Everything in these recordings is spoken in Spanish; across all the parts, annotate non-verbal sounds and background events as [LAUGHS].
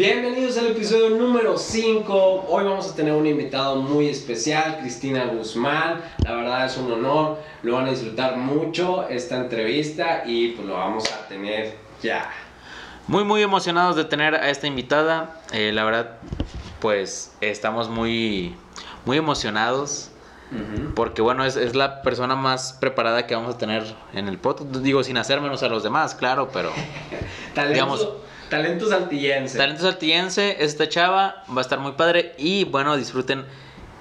Bienvenidos al episodio número 5. Hoy vamos a tener un invitado muy especial, Cristina Guzmán. La verdad es un honor, lo van a disfrutar mucho esta entrevista y pues lo vamos a tener ya. Muy, muy emocionados de tener a esta invitada. Eh, la verdad, pues estamos muy, muy emocionados. Porque bueno, es, es, la persona más preparada que vamos a tener en el podcast. Digo, sin hacer menos a los demás, claro, pero... [LAUGHS] digamos, Talento saltillense. Talento saltillense, esta chava va a estar muy padre y bueno, disfruten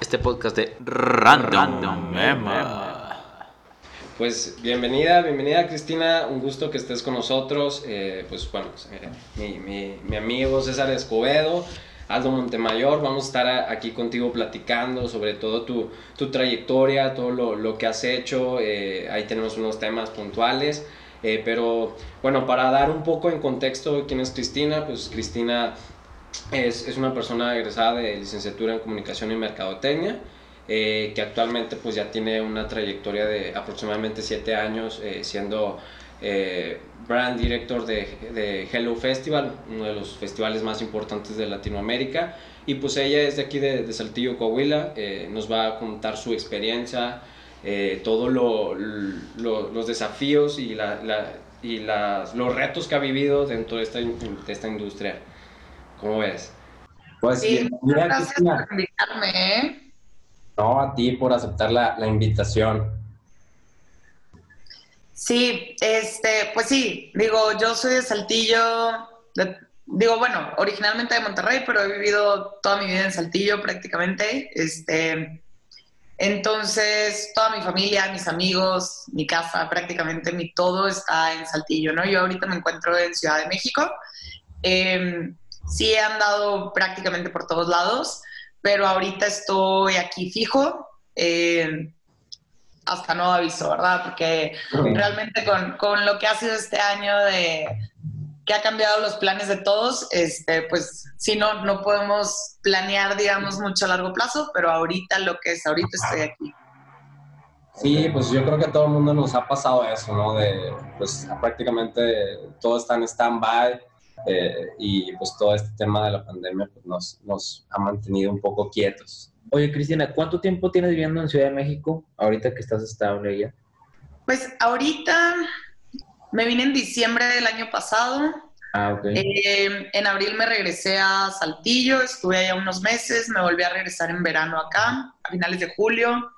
este podcast de Random, Pues bienvenida, bienvenida Cristina, un gusto que estés con nosotros. Eh, pues bueno, pues, mi, mi, mi, amigo César Escobedo, Aldo Montemayor, vamos a estar aquí contigo platicando sobre todo tu, tu trayectoria, todo lo, lo, que has hecho. Eh, ahí tenemos unos temas puntuales. Eh, pero bueno, para dar un poco en contexto quién es Cristina, pues Cristina es, es una persona egresada de licenciatura en comunicación y mercadotecnia. Eh, que actualmente pues ya tiene una trayectoria de aproximadamente 7 años eh, siendo brand director de, de, Hello Festival, uno de los festivales más importantes de Latinoamérica. Y pues ella es de aquí de, de Saltillo, Coahuila, nos va a contar su experiencia, eh, todos lo, los desafíos y, la, la, y las, los retos que ha vivido dentro de esta, de esta industria. ¿Cómo ves? Pues sí, gracias por invitarme. ¿eh? No, a ti por aceptar la, la invitación. Sí, este, pues sí, digo, yo soy de Saltillo, digo, bueno, originalmente de Monterrey, pero he vivido toda mi vida en Saltillo prácticamente. Este, entonces, toda mi familia, mis amigos, mi casa, prácticamente mi todo está en Saltillo, ¿no? Yo ahorita me encuentro en Ciudad de México. Eh, sí he andado prácticamente por todos lados, pero ahorita estoy aquí fijo. Eh, hasta no aviso, ¿verdad? Porque realmente con, con, lo que ha sido este año de, que ha cambiado los planes de todos, este, pues si no, no podemos planear, digamos, mucho a largo plazo, pero ahorita lo que es, ahorita estoy aquí. Sí, pues yo creo que a todo el mundo nos ha pasado eso, ¿no? De, pues prácticamente todo está en stand-by eh, y pues todo este tema de la pandemia pues, nos, nos ha mantenido un poco quietos. Oye, Cristina, ¿cuánto tiempo tienes viviendo en Ciudad de México ahorita que estás estable allá? Pues ahorita me vine en diciembre del año pasado. Ah, ok. Eh, en abril me regresé a Saltillo, estuve allá unos meses, me volví a regresar en verano acá, a finales de julio,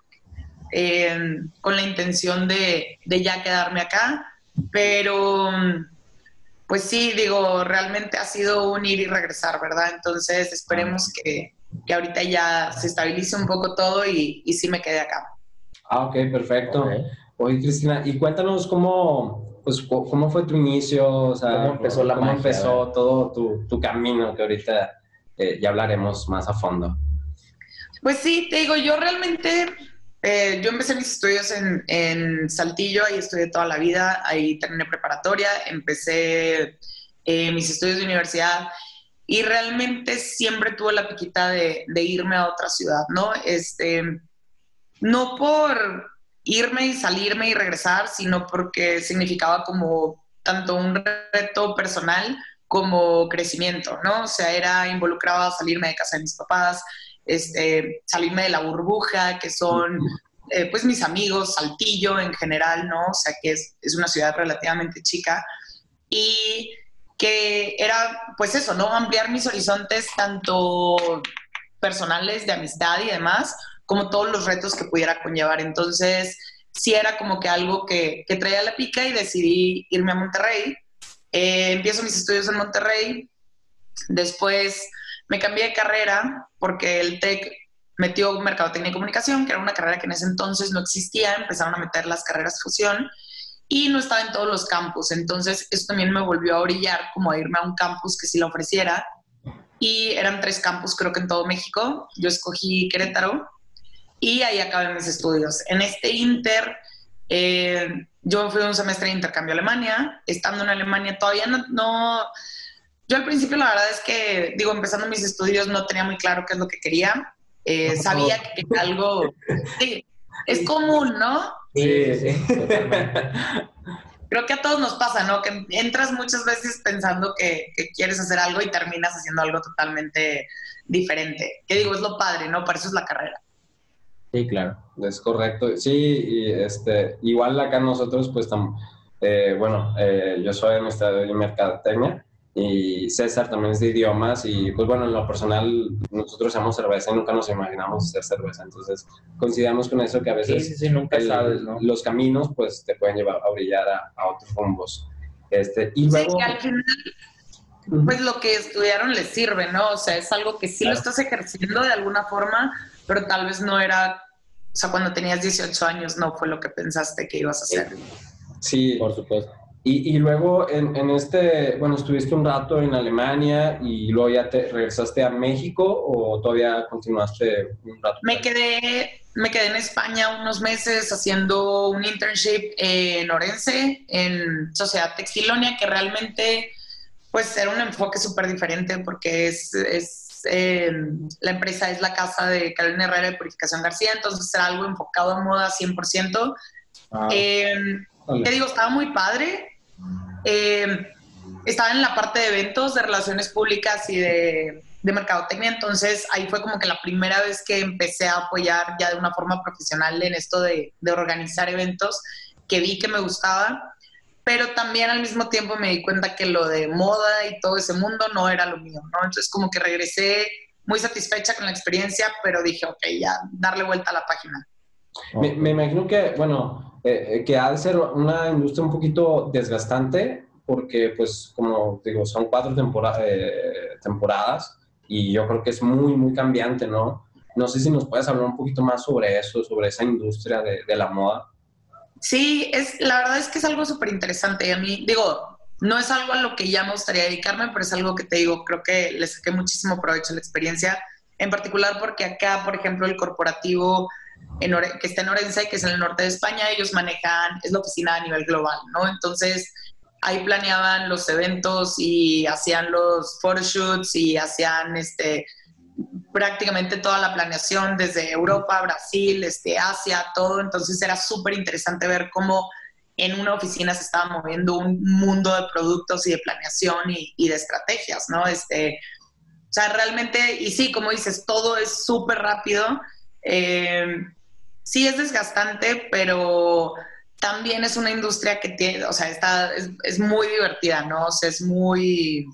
eh, con la intención de, de, ya quedarme acá. Pero, pues sí, digo, realmente ha sido un ir y regresar, ¿verdad? Entonces esperemos que, que ahorita ya se estabilice un poco todo y, y sí me quede acá. Ah, ok, perfecto. Oye, Cristina, y cuéntanos cómo, pues, ¿cómo fue tu inicio? O sea, ¿Cómo empezó, la cómo empezó todo tu, tu, camino que ahorita eh, ya hablaremos más a fondo? Pues sí, te digo, yo realmente, eh, yo empecé mis estudios en, en, Saltillo, ahí estudié toda la vida, ahí terminé preparatoria, empecé eh, mis estudios de universidad y realmente siempre tuve la piquita de, de irme a otra ciudad, ¿no? Este, no por irme y salirme y regresar, sino porque significaba como tanto un reto personal como crecimiento, ¿no? O sea, era involucraba salirme de casa de mis papás, este, salirme de la burbuja, que son eh, pues mis amigos, Saltillo en general, ¿no? O sea, que es, es una ciudad relativamente chica. Y que era, pues eso, ¿no? Ampliar mis horizontes tanto personales, de amistad y demás, como todos los retos que pudiera conllevar. Entonces, sí era como que algo que, que traía la pica y decidí irme a Monterrey. Eh, empiezo mis estudios en Monterrey, después me cambié de carrera porque el TEC metió Mercadotecnia y Comunicación, que era una carrera que en ese entonces no existía, empezaron a meter las carreras fusión y no estaba en todos los campus, entonces eso también me volvió a orillar como a irme a un campus que sí lo ofreciera. Y eran tres campus creo que en todo México, yo escogí Querétaro y ahí acabé mis estudios. En este inter, eh, yo fui un semestre de intercambio a Alemania, estando en Alemania todavía no, no, yo al principio la verdad es que, digo, empezando mis estudios no tenía muy claro qué es lo que quería, eh, sabía que quería algo, sí, es común, ¿no? Sí, sí. Creo que a todos nos pasa, ¿no? Que entras muchas veces pensando que, que, quieres hacer algo y terminas haciendo algo totalmente diferente. Que digo, es lo padre, ¿no? Para eso es la carrera. Sí, claro. Es correcto. Sí, y este, igual acá nosotros, pues, eh, bueno, eh, yo soy administrador de mercadotecnia y César también es de idiomas y pues bueno, en lo personal nosotros hacemos cerveza y nunca nos imaginamos hacer cerveza, entonces consideramos con eso que a veces sí, nunca sabes, ¿no? los caminos pues te pueden llevar a brillar a, otros rumbos. Este, y luego... Sí, al final pues lo que estudiaron les sirve, ¿no? O sea, es algo que sí lo estás ejerciendo de alguna forma, pero tal vez no era, o sea, cuando tenías 18 años no fue lo que pensaste que ibas a hacer. Sí, por supuesto. Y, y luego en, en, este, bueno, estuviste un rato en Alemania y luego ya te regresaste a México o todavía continuaste un rato? Me quedé, me quedé en España unos meses haciendo un internship en Orense, en Sociedad Textilonia, que realmente pues era un enfoque súper diferente porque es, es eh, la empresa es la casa de Carolina Herrera de Purificación García, entonces era algo enfocado a moda 100%. Ah, eh, te digo, estaba muy padre. Eh, estaba en la parte de eventos, de relaciones públicas y de, de mercadotecnia, entonces ahí fue como que la primera vez que empecé a apoyar ya de una forma profesional en esto de, de organizar eventos, que vi que me gustaba pero también al mismo tiempo me di cuenta que lo de moda y todo ese mundo no era lo mío, ¿no? Entonces como que regresé muy satisfecha con la experiencia, pero dije, ok, ya, darle vuelta a la página. Me, imagino que, bueno, eh, eh, que ha de ser una industria un poquito desgastante, porque pues como digo, son cuatro eh, temporadas y yo creo que es muy, muy cambiante, ¿no? No sé si nos puedes hablar un poquito más sobre eso, sobre esa industria de, de la moda. Sí, es, la verdad es que es algo súper interesante. A mí, digo, no es algo a lo que ya me gustaría dedicarme, pero es algo que te digo, creo que le saqué muchísimo provecho a la experiencia, en particular porque acá, por ejemplo, el corporativo que está en Orense, que es en el norte de España, ellos manejan, es la oficina a nivel global, ¿no? Entonces, ahí planeaban los eventos y hacían los photoshoots y hacían este prácticamente toda la planeación desde Europa, Brasil, este, Asia, todo. Entonces era súper interesante ver cómo en una oficina se estaba moviendo un mundo de productos y de planeación y, de estrategias, ¿no? Este, o sea, realmente, y sí, como dices, todo es súper rápido. Eh, sí es desgastante, pero también es una industria que tiene, o sea, está, es, es muy divertida, ¿no? O sea, es muy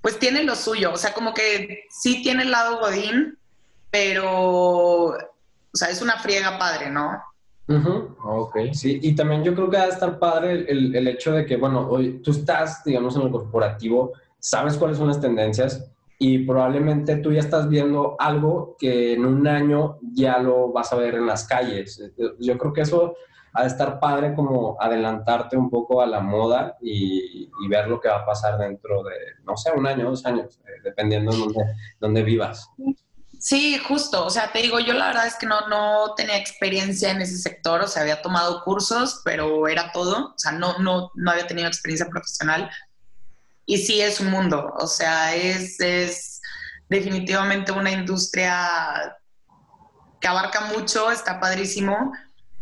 pues tiene lo suyo, o sea, como que sí tiene el lado godín, pero, o sea, es una friega padre, ¿no? Ok, sí, y también yo creo que va a estar padre el, el, hecho de que, bueno, hoy tú estás, digamos, en el corporativo, sabes cuáles son las tendencias y probablemente tú ya estás viendo algo que en un año ya lo vas a ver en las calles. Yo creo que eso ha de estar padre como adelantarte un poco a la moda y, ver lo que va a pasar dentro de, no sé, un año, dos años, eh, dependiendo de dónde, dónde, vivas. Sí, justo. O sea, te digo, yo la verdad es que no, no tenía experiencia en ese sector, o sea, había tomado cursos, pero era todo. O sea, no, no, no había tenido experiencia profesional. Y sí es un mundo, o sea, es, es definitivamente una industria que abarca mucho, está padrísimo.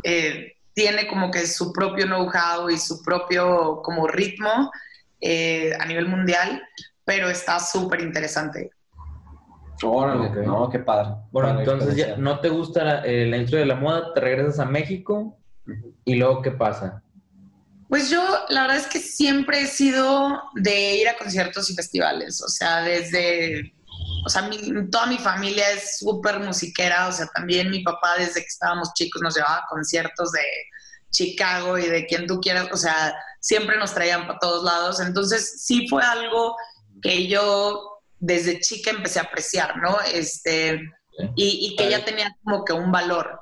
Eh, tiene como que su propio know-how y su propio como ritmo eh, a nivel mundial, pero está súper interesante. Órale, no, qué padre. Bueno, entonces ya no te gusta la, eh, la, industria de la moda, te regresas a México y luego ¿qué pasa? Pues yo la verdad es que siempre he sido de ir a conciertos y festivales, o sea, desde o sea, toda mi familia es súper musiquera, o sea, también mi papá desde que estábamos chicos nos llevaba a conciertos de Chicago y de quien tú quieras, o sea, siempre nos traían para todos lados, entonces sí fue algo que yo desde chica empecé a apreciar, ¿no? Este, y, que ya tenía como que un valor.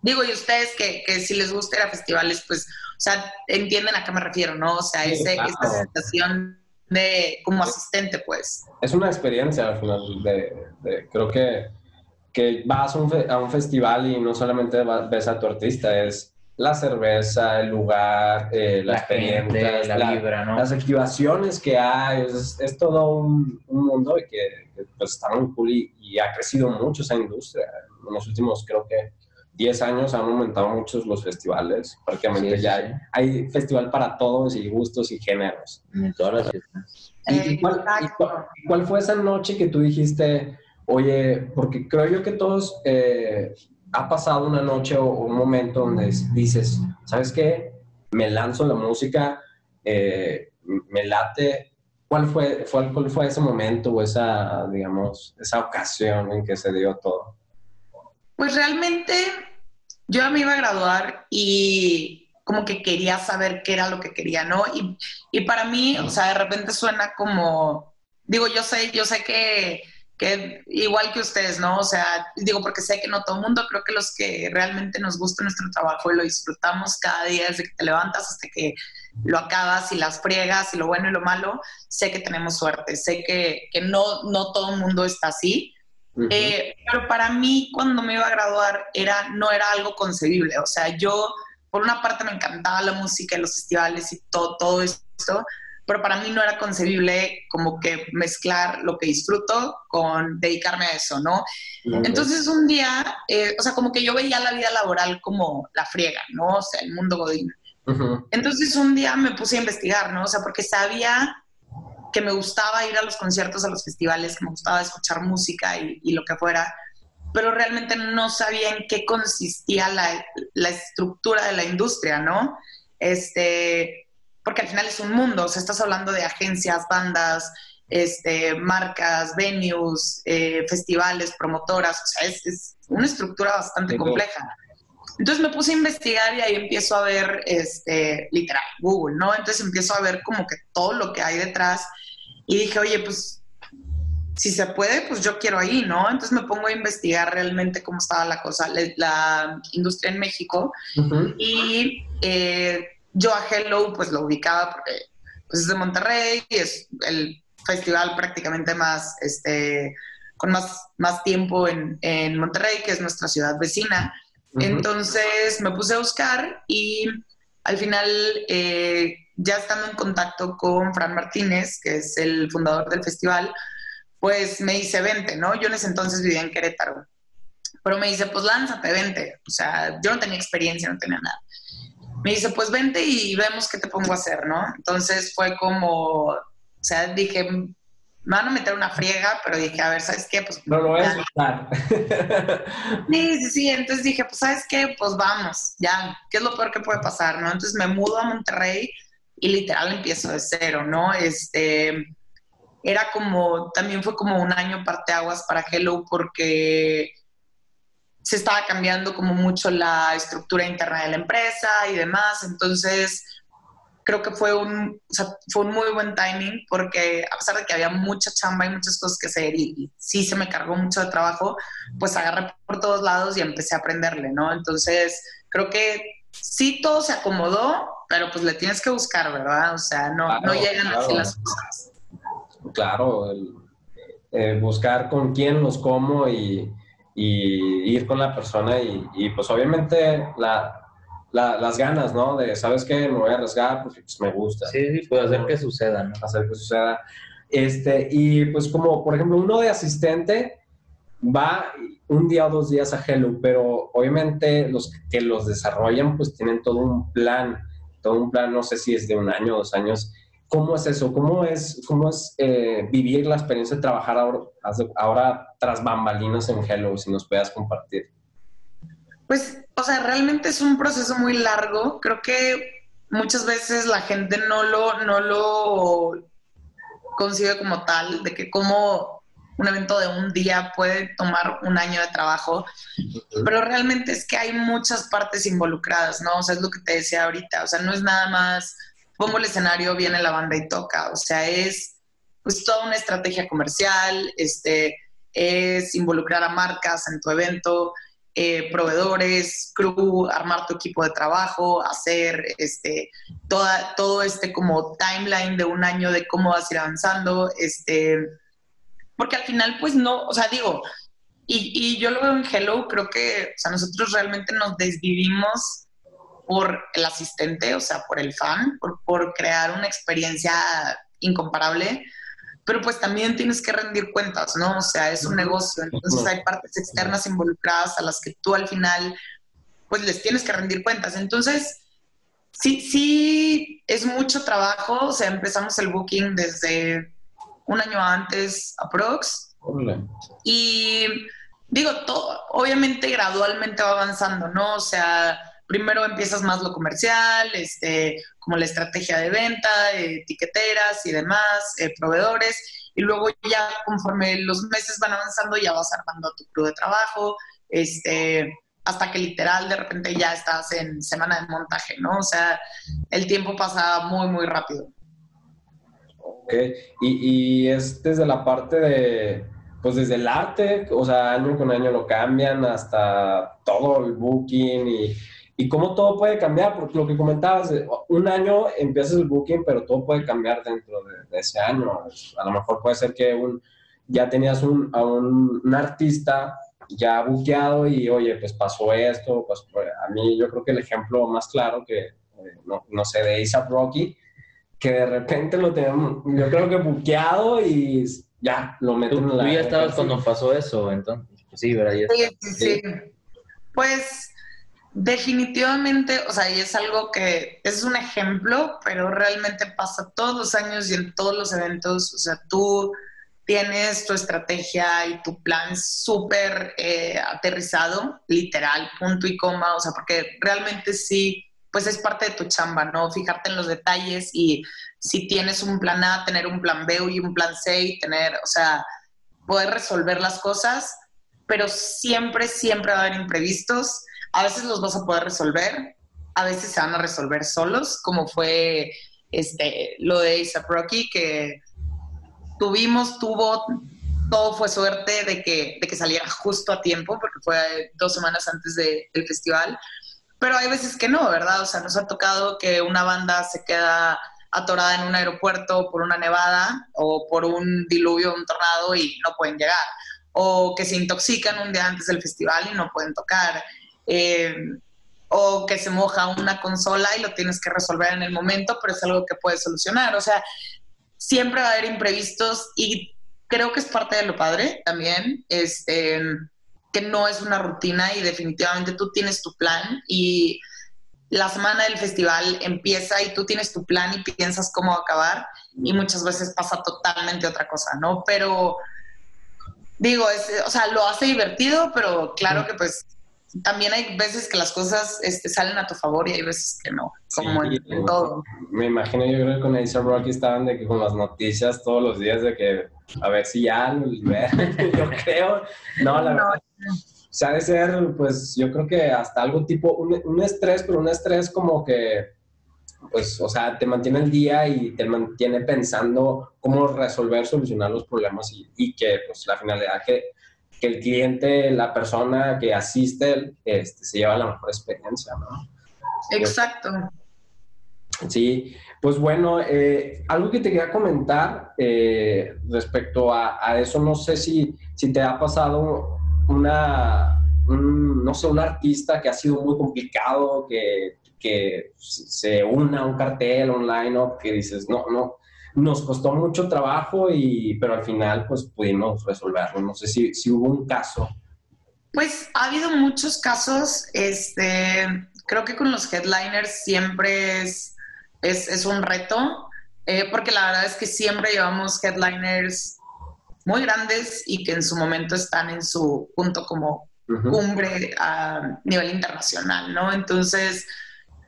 Digo, y ustedes que, que, si les gusta ir a festivales, pues, o sea, entienden a qué me refiero, ¿no? O sea, ese, esa sensación de como asistente, pues. Es una experiencia al final, de, creo que, que vas a un, a un, festival y no solamente ves a tu artista, es la cerveza, el lugar, eh, la, experiencia, la, vibra, ¿no? las activaciones que hay, es, todo un, mundo que, pues está muy cool y, ha crecido mucho esa industria en los últimos, creo que 10 años han aumentado muchos los festivales. Prácticamente ya hay, hay, festival para todos y gustos y géneros. En todas las ¿Y, cuál, y, cuál, fue esa noche que tú dijiste, oye, porque creo yo que todos eh, ha pasado una noche o, un momento donde dices, ¿sabes qué? Me lanzo la música, eh, me late. ¿Cuál fue, fue, ¿Cuál fue ese momento o esa, digamos, esa ocasión en que se dio todo? Pues realmente yo me iba a graduar y como que quería saber qué era lo que quería, ¿no? Y, y para mí, o sea, de repente suena como, digo, yo sé, yo sé que que igual que ustedes, ¿no? O sea, digo porque sé que no todo el mundo, creo que los que realmente nos gusta nuestro trabajo y lo disfrutamos cada día desde que te levantas hasta que lo acabas y las friegas y lo bueno y lo malo, sé que tenemos suerte, sé que, que no, no todo el mundo está así. Eh, pero para mí cuando me iba a graduar era, no era algo concebible, o sea, yo por una parte me encantaba la música y los festivales y todo, todo esto, pero para mí no era concebible como que mezclar lo que disfruto con dedicarme a eso, ¿no? Entonces un día, eh, o sea, como que yo veía la vida laboral como la friega, ¿no? O sea, el mundo godín. Entonces un día me puse a investigar, ¿no? O sea, porque sabía que me gustaba ir a los conciertos, a los festivales, que me gustaba escuchar música y, y lo que fuera, pero realmente no sabía en qué consistía la, la estructura de la industria, ¿no? Este, porque al final es un mundo, o sea, estás hablando de agencias, bandas, este, marcas, venues, eh, festivales, promotoras, o sea, es, una estructura bastante compleja. Entonces me puse a investigar y ahí empiezo a ver, este, literal, Google, ¿no? Entonces empiezo a ver como que todo lo que hay detrás y dije, oye, pues si se puede, pues yo quiero ahí, ¿no? Entonces me pongo a investigar realmente cómo estaba la cosa, la, industria en México y eh, yo a Hello pues lo ubicaba porque pues, es de Monterrey y es el festival prácticamente más, este, con más, más tiempo en, en Monterrey, que es nuestra ciudad vecina. Entonces me puse a buscar y al final, eh, ya estando en contacto con Fran Martínez, que es el fundador del festival, pues me dice, vente, ¿no? Yo en ese entonces vivía en Querétaro. Pero me dice, pues lánzate, vente. O sea, yo no tenía experiencia, no tenía nada me dice, pues vente y vemos qué te pongo a hacer, ¿no? Entonces fue como, o sea, dije, me van a meter una friega, pero dije, a ver, ¿sabes qué? Pues no lo voy a soltar. [LAUGHS] sí, sí, sí, entonces dije, pues ¿sabes qué? Pues vamos, ya, ¿qué es lo peor que puede pasar, no? Entonces me mudo a Monterrey y literal empiezo de cero, ¿no? Este, era como, también fue como un año parteaguas para Hello porque se estaba cambiando como mucho la estructura interna de la empresa y demás. Entonces, creo que fue un, fue un muy buen timing porque a pesar de que había mucha chamba y muchas cosas que hacer y, sí se me cargó mucho de trabajo, pues agarré por todos lados y empecé a aprenderle, ¿no? Entonces, creo que sí todo se acomodó, pero pues le tienes que buscar, ¿verdad? O sea, no, no llegan así las cosas. Claro, eh, buscar con quién, los cómo y y ir con la persona y, pues obviamente la, las ganas, ¿no? De, ¿sabes qué? Me voy a arriesgar porque pues, me gusta. Sí, sí, puede hacer que suceda, ¿no? Hacer que suceda. Este, y pues como, por ejemplo, uno de asistente va un día o dos días a Hello, pero obviamente los que los desarrollan pues tienen todo un plan, todo un plan, no sé si es de un año o dos años, ¿Cómo es eso? ¿Cómo es, cómo es eh, vivir la experiencia de trabajar ahora, ahora tras bambalinas en Hello, si nos puedas compartir? Pues, o sea, realmente es un proceso muy largo. Creo que muchas veces la gente no lo, no lo concibe como tal, de que como un evento de un día puede tomar un año de trabajo, pero realmente es que hay muchas partes involucradas, ¿no? O sea, es lo que te decía ahorita, o sea, no es nada más pongo el escenario, viene la banda y toca. O sea, es pues toda una estrategia comercial, este, es involucrar a marcas en tu evento, eh, proveedores, crew, armar tu equipo de trabajo, hacer este, toda, todo este como timeline de un año de cómo vas a ir avanzando, este, porque al final pues no, o sea, digo, y, yo lo veo en Hello, creo que, o sea, nosotros realmente nos desvivimos por el asistente, o sea, por el fan, por, crear una experiencia incomparable, pero pues también tienes que rendir cuentas, ¿no? O sea, es un negocio, entonces hay partes externas involucradas a las que tú al final pues les tienes que rendir cuentas. Entonces, sí, sí, es mucho trabajo, o sea, empezamos el booking desde un año antes, aprox. Y digo, todo, obviamente gradualmente va avanzando, ¿no? O sea, primero empiezas más lo comercial, este, como la estrategia de venta, etiqueteras y demás, eh, proveedores, y luego ya conforme los meses van avanzando ya vas armando tu club de trabajo, este, hasta que literal de repente ya estás en semana de montaje, ¿no? O sea, el tiempo pasa muy, muy rápido. Ok, y es desde la parte de, pues desde el arte, o sea, año con año lo cambian hasta todo el booking y, y cómo todo puede cambiar, porque lo que comentabas, un año empiezas el booking, pero todo puede cambiar dentro de, ese año. A lo mejor puede ser que un, ya tenías un, a un, un artista ya buqueado y oye, pues pasó esto, pues, pues, a mí yo creo que el ejemplo más claro que, eh, no, no, sé, de ASAP Rocky, que de repente lo tenemos, yo creo que buqueado y ya, lo meten en la... Tú ya estabas cuando pasó eso, entonces, pues sí, ¿verdad? Sí, sí, sí. Pues definitivamente, o sea, y es algo que es un ejemplo, pero realmente pasa todos los años y en todos los eventos, o sea, tú tienes tu estrategia y tu plan súper eh, aterrizado, literal, punto y coma, o sea, porque realmente sí, pues es parte de tu chamba, ¿no? Fijarte en los detalles y si tienes un plan A, tener un plan B y un plan C y tener, o sea, poder resolver las cosas, pero siempre, siempre va a haber imprevistos. A veces los vas a poder resolver, a veces se van a resolver solos, como fue este, lo de ASAP Rocky, que tuvimos, tuvo, todo fue suerte de que, de que saliera justo a tiempo, porque fue dos semanas antes del festival. Pero hay veces que no, ¿verdad? O sea, nos ha tocado que una banda se queda atorada en un aeropuerto por una nevada o por un diluvio, un tornado y no pueden llegar. O que se intoxican un día antes del festival y no pueden tocar. Eh, o que se moja una consola y lo tienes que resolver en el momento, pero es algo que puedes solucionar. O sea, siempre va a haber imprevistos y creo que es parte de lo padre también, este, que no es una rutina y definitivamente tú tienes tu plan y la semana del festival empieza y tú tienes tu plan y piensas cómo acabar y muchas veces pasa totalmente otra cosa, ¿no? Pero digo, o sea, lo hace divertido, pero claro que pues también hay veces que las cosas este, salen a tu favor y hay veces que no, como en, todo. Me imagino, yo creo que con Ace Rocky estaban de que con las noticias todos los días de que a ver si ya [LAUGHS] yo creo. No, la verdad. Se ha de ser, pues yo creo que hasta algo tipo, un, un estrés, pero un estrés como que, pues, o sea, te mantiene el día y te mantiene pensando cómo resolver, solucionar los problemas y, y que, pues, la finalidad que que el cliente, la persona que asiste, este, se lleva la mejor experiencia, ¿no? Exacto. Sí, pues bueno, eh, algo que te quería comentar eh, respecto a, eso, no sé si, si te ha pasado una, no sé, un artista que ha sido muy complicado, que, que se una a un cartel online, o que dices, no, no, nos costó mucho trabajo, y, pero al final pues pudimos resolverlo. No sé si, si hubo un caso. Pues ha habido muchos casos. Este, creo que con los headliners siempre es, es, es un reto, eh, porque la verdad es que siempre llevamos headliners muy grandes y que en su momento están en su punto como cumbre a nivel internacional, ¿no? Entonces,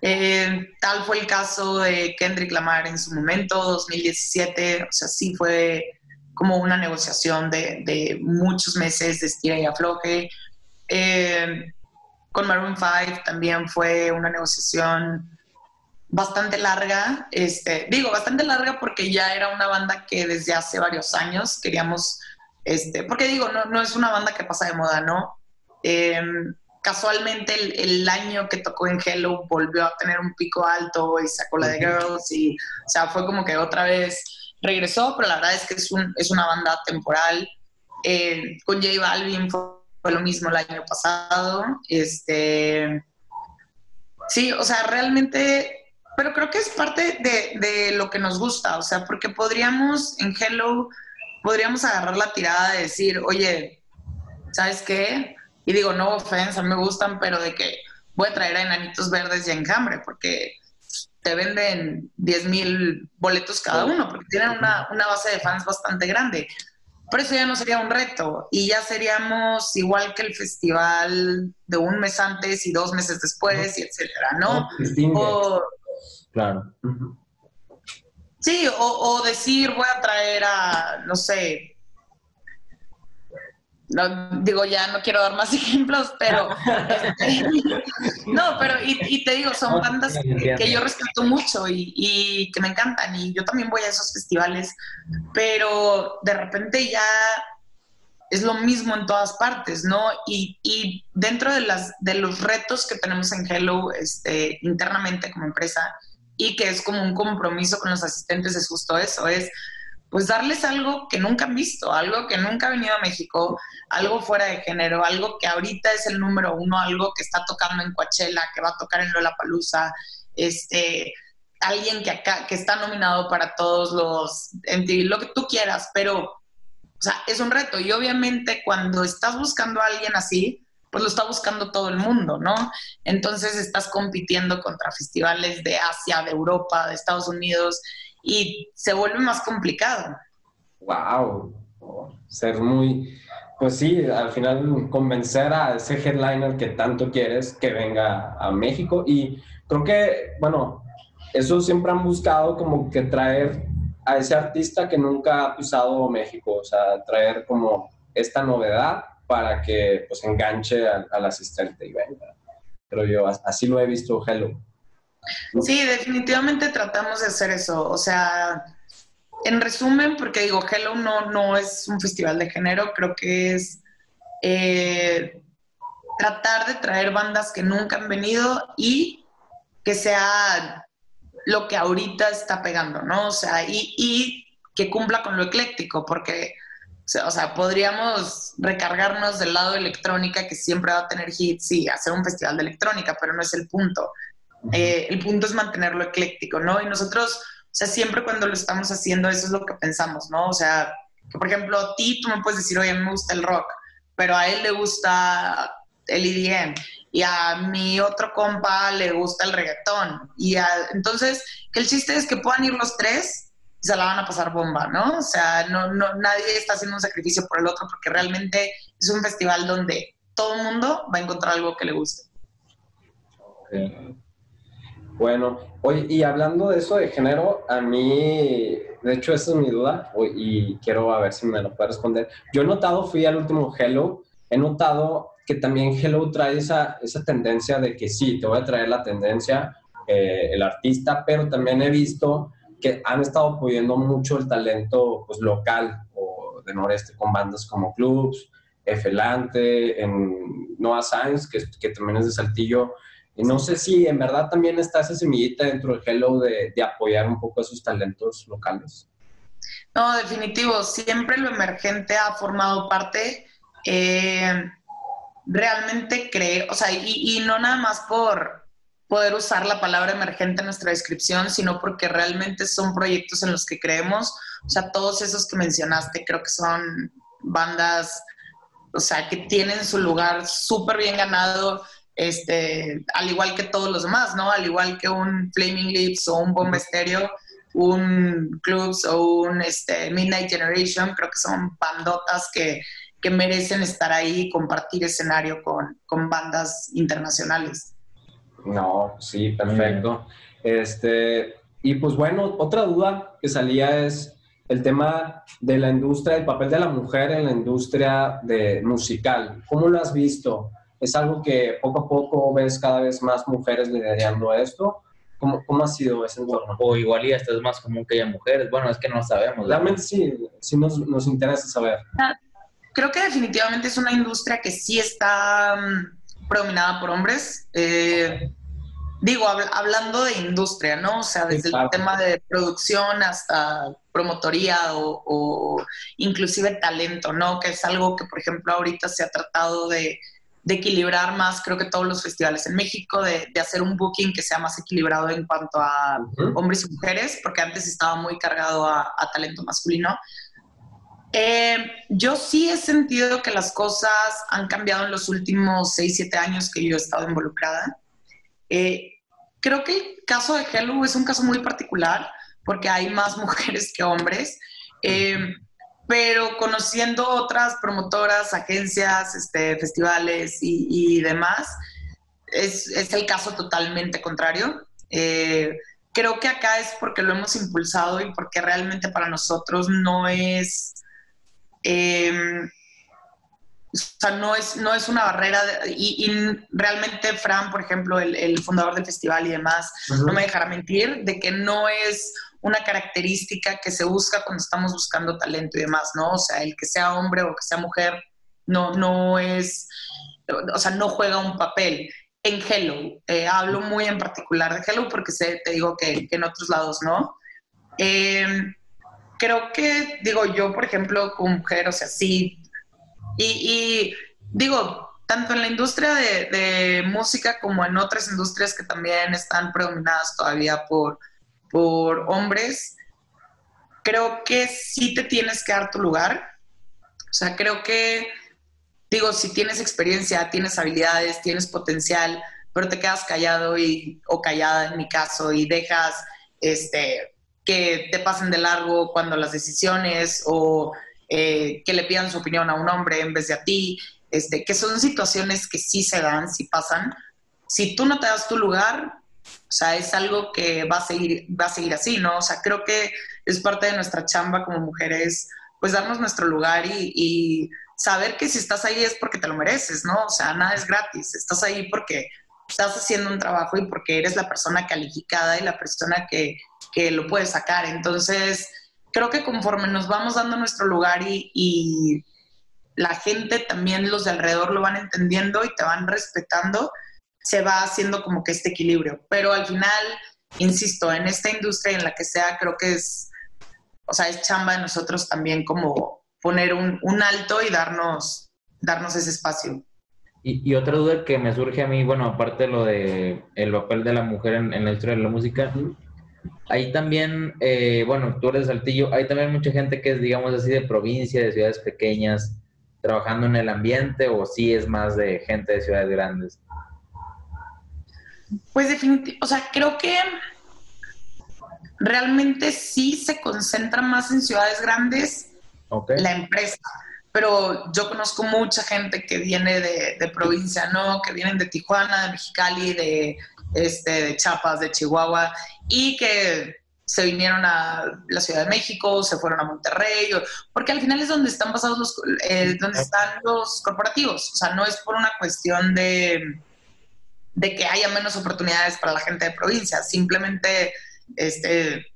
eh, tal fue el caso de Kendrick Lamar en su momento, 2017, o sea, sí fue como una negociación de, muchos meses de estira y afloje. Eh, con Maroon 5 también fue una negociación bastante larga, este, digo, bastante larga porque ya era una banda que desde hace varios años queríamos, este, porque digo, no, no es una banda que pasa de moda, ¿no? Eh, casualmente el, año que tocó en Hello volvió a tener un pico alto y sacó la de Girls y, o sea, fue como que otra vez regresó, pero la verdad es que es, un, es una banda temporal. Eh, con J Balvin fue, lo mismo el año pasado. Este, sí, o sea, realmente, pero creo que es parte de, de lo que nos gusta, o sea, porque podríamos en Hello, podríamos agarrar la tirada de decir, oye, ¿sabes qué? Y digo, no offense, me gustan, pero de que voy a traer a Enanitos Verdes y Enjambre, porque te venden 10 mil boletos cada uno, porque tienen una, una base de fans bastante grande. Por eso ya no sería un reto y ya seríamos igual que el festival de un mes antes y dos meses después y etcétera, ¿no? O, claro. Sí, o, o, decir voy a traer a, no sé, no, digo, ya no quiero dar más [LAUGHS] ejemplos, pero este, [LAUGHS] no, pero y, te digo, son bandas que, yo respeto mucho y, que me encantan y yo también voy a esos festivales, pero de repente ya es lo mismo en todas partes, ¿no? Y, dentro de, las, de los retos que tenemos en Hello este, internamente como empresa y que es como un compromiso con los asistentes es justo eso, es pues darles algo que nunca han visto, algo que nunca ha venido a México, algo fuera de género, algo que ahorita es el número uno, algo que está tocando en Coachella, que va a tocar en Lollapalooza, este, alguien que acá, que está nominado para todos los, lo que tú quieras, pero, o sea, es un reto y obviamente cuando estás buscando a alguien así, pues lo está buscando todo el mundo, ¿no? Entonces estás compitiendo contra festivales de Asia, de Europa, de Estados Unidos, y se vuelve más complicado. Wow, ser muy, pues sí, al final convencer a ese headliner que tanto quieres que venga a México y creo que, bueno, eso siempre han buscado como que traer a ese artista que nunca ha pisado México, o sea, traer como esta novedad para que pues enganche al, asistente y venga. Pero yo así lo he visto Hello. Sí, definitivamente tratamos de hacer eso. O sea, en resumen, porque digo, Hello no, no es un festival de género, creo que es eh, tratar de traer bandas que nunca han venido y que sea lo que ahorita está pegando, ¿no? O sea, y, y que cumpla con lo ecléctico, porque, o sea, podríamos recargarnos del lado de electrónica, que siempre va a tener hits, y hacer un festival de electrónica, pero no es el punto. Eh, el punto es mantenerlo ecléctico, ¿no? Y nosotros, o sea, siempre cuando lo estamos haciendo, eso es lo que pensamos, ¿no? O sea, que por ejemplo, a ti tú me puedes decir, oye, a me gusta el rock, pero a él le gusta el EDM y a mi otro compa le gusta el reggaetón. Y entonces, que el chiste es que puedan ir los tres y se la van a pasar bomba, ¿no? O sea, no, no, nadie está haciendo un sacrificio por el otro porque realmente es un festival donde todo el mundo va a encontrar algo que le guste. Bueno, oye, y hablando de eso de género, a mí, de hecho, esa es mi duda y quiero a ver si me lo puede responder. Yo he notado, fui al último Hello, he notado que también Hello trae esa, esa tendencia de que sí, te voy a traer la tendencia, eh, el artista, pero también he visto que han estado apoyando mucho el talento pues, local o de noreste con bandas como Clubs, Efelante, en Noah Science, que, que también es de Saltillo, y no sé si en verdad también está esa semillita dentro de Hello de, apoyar un poco esos talentos locales. No, definitivo. Siempre lo emergente ha formado parte. Eh, realmente creo, o sea, y, y, no nada más por poder usar la palabra emergente en nuestra descripción, sino porque realmente son proyectos en los que creemos. O sea, todos esos que mencionaste creo que son bandas, o sea, que tienen su lugar súper bien ganado este, al igual que todos los demás, ¿no? Al igual que un Flaming Lips o un Bomba Estéreo, un Clubs o un este, Midnight Generation, creo que son bandotas que, que merecen estar ahí y compartir escenario con, con, bandas internacionales. No, sí, perfecto. Este, y pues bueno, otra duda que salía es el tema de la industria, el papel de la mujer en la industria de musical. ¿Cómo lo has visto? ¿Es algo que poco a poco ves cada vez más mujeres liderando esto? ¿Cómo, cómo ha sido ese entorno? O igual y esto es más común que haya mujeres. Bueno, es que no sabemos. Realmente sí, sí nos, nos interesa saber. Creo que definitivamente es una industria que sí está um, predominada por hombres. Eh, digo, hablando de industria, ¿no? O sea, desde el tema de producción hasta promotoría o, o, inclusive talento, ¿no? Que es algo que, por ejemplo, ahorita se ha tratado de de equilibrar más, creo que todos los festivales en México, de, hacer un booking que sea más equilibrado en cuanto a hombres y mujeres, porque antes estaba muy cargado a, talento masculino. Eh, yo sí he sentido que las cosas han cambiado en los últimos 6, 7 años que yo he estado involucrada. Eh, creo que el caso de Hello es un caso muy particular porque hay más [LAUGHS] mujeres que hombres. Eh, pero conociendo otras promotoras, agencias, este, festivales y, demás, es, es, el caso totalmente contrario. Eh, creo que acá es porque lo hemos impulsado y porque realmente para nosotros no es... Em, o sea, no es, no es una barrera y, realmente Fran, por ejemplo, el, fundador del festival y demás, no me dejará mentir de que no es una característica que se busca cuando estamos buscando talento y demás, ¿no? O sea, el que sea hombre o que sea mujer no, no es, o sea, no juega un papel. En Hello, eh, hablo muy en particular de Hello porque sé, te digo que, en otros lados no. Em, creo que, digo, yo, por ejemplo, como mujer, o sea, sí, y, digo, tanto en la industria de, de, música como en otras industrias que también están predominadas todavía por, por hombres, creo que sí te tienes que dar tu lugar. O sea, creo que, digo, si tienes experiencia, tienes habilidades, tienes potencial, pero te quedas callado y, o callada en mi caso y dejas este, que te pasen de largo cuando las decisiones o eh, que le pidan su opinión a un hombre en vez de a ti, este, que son situaciones que sí se dan, sí pasan. Si tú no te das tu lugar, o sea, es algo que va a seguir, va a seguir así, ¿no? O sea, creo que es parte de nuestra chamba como mujeres, pues darnos nuestro lugar y, saber que si estás ahí es porque te lo mereces, ¿no? O sea, nada es gratis, estás ahí porque estás haciendo un trabajo y porque eres la persona calificada y la persona que, que lo puede sacar. Entonces, creo que conforme nos vamos dando nuestro lugar y, y, la gente también, los de alrededor lo van entendiendo y te van respetando, se va haciendo como que este equilibrio. Pero al final, insisto, en esta industria en la que sea, creo que es, o sea, es chamba de nosotros también como poner un, alto y darnos, darnos ese espacio. Y, otra duda que me surge a mí, bueno, aparte de lo de el papel de la mujer en, la historia de la música, ahí también, eh, bueno, tú eres de Saltillo, hay también mucha gente que es, digamos así, de provincia, de ciudades pequeñas, trabajando en el ambiente, o sí es más de gente de ciudades grandes. Pues definitivamente, o sea, creo que realmente sí se concentra más en ciudades grandes la empresa. Pero yo conozco mucha gente que viene de, provincia, ¿no? Que vienen de Tijuana, de Mexicali, de, este, de Chiapas, de Chihuahua, y que se vinieron a la Ciudad de México, se fueron a Monterrey, porque al final es donde están basados los, eh, donde están los corporativos. O sea, no es por una cuestión de de que haya menos oportunidades para la gente de provincia. Simplemente, este,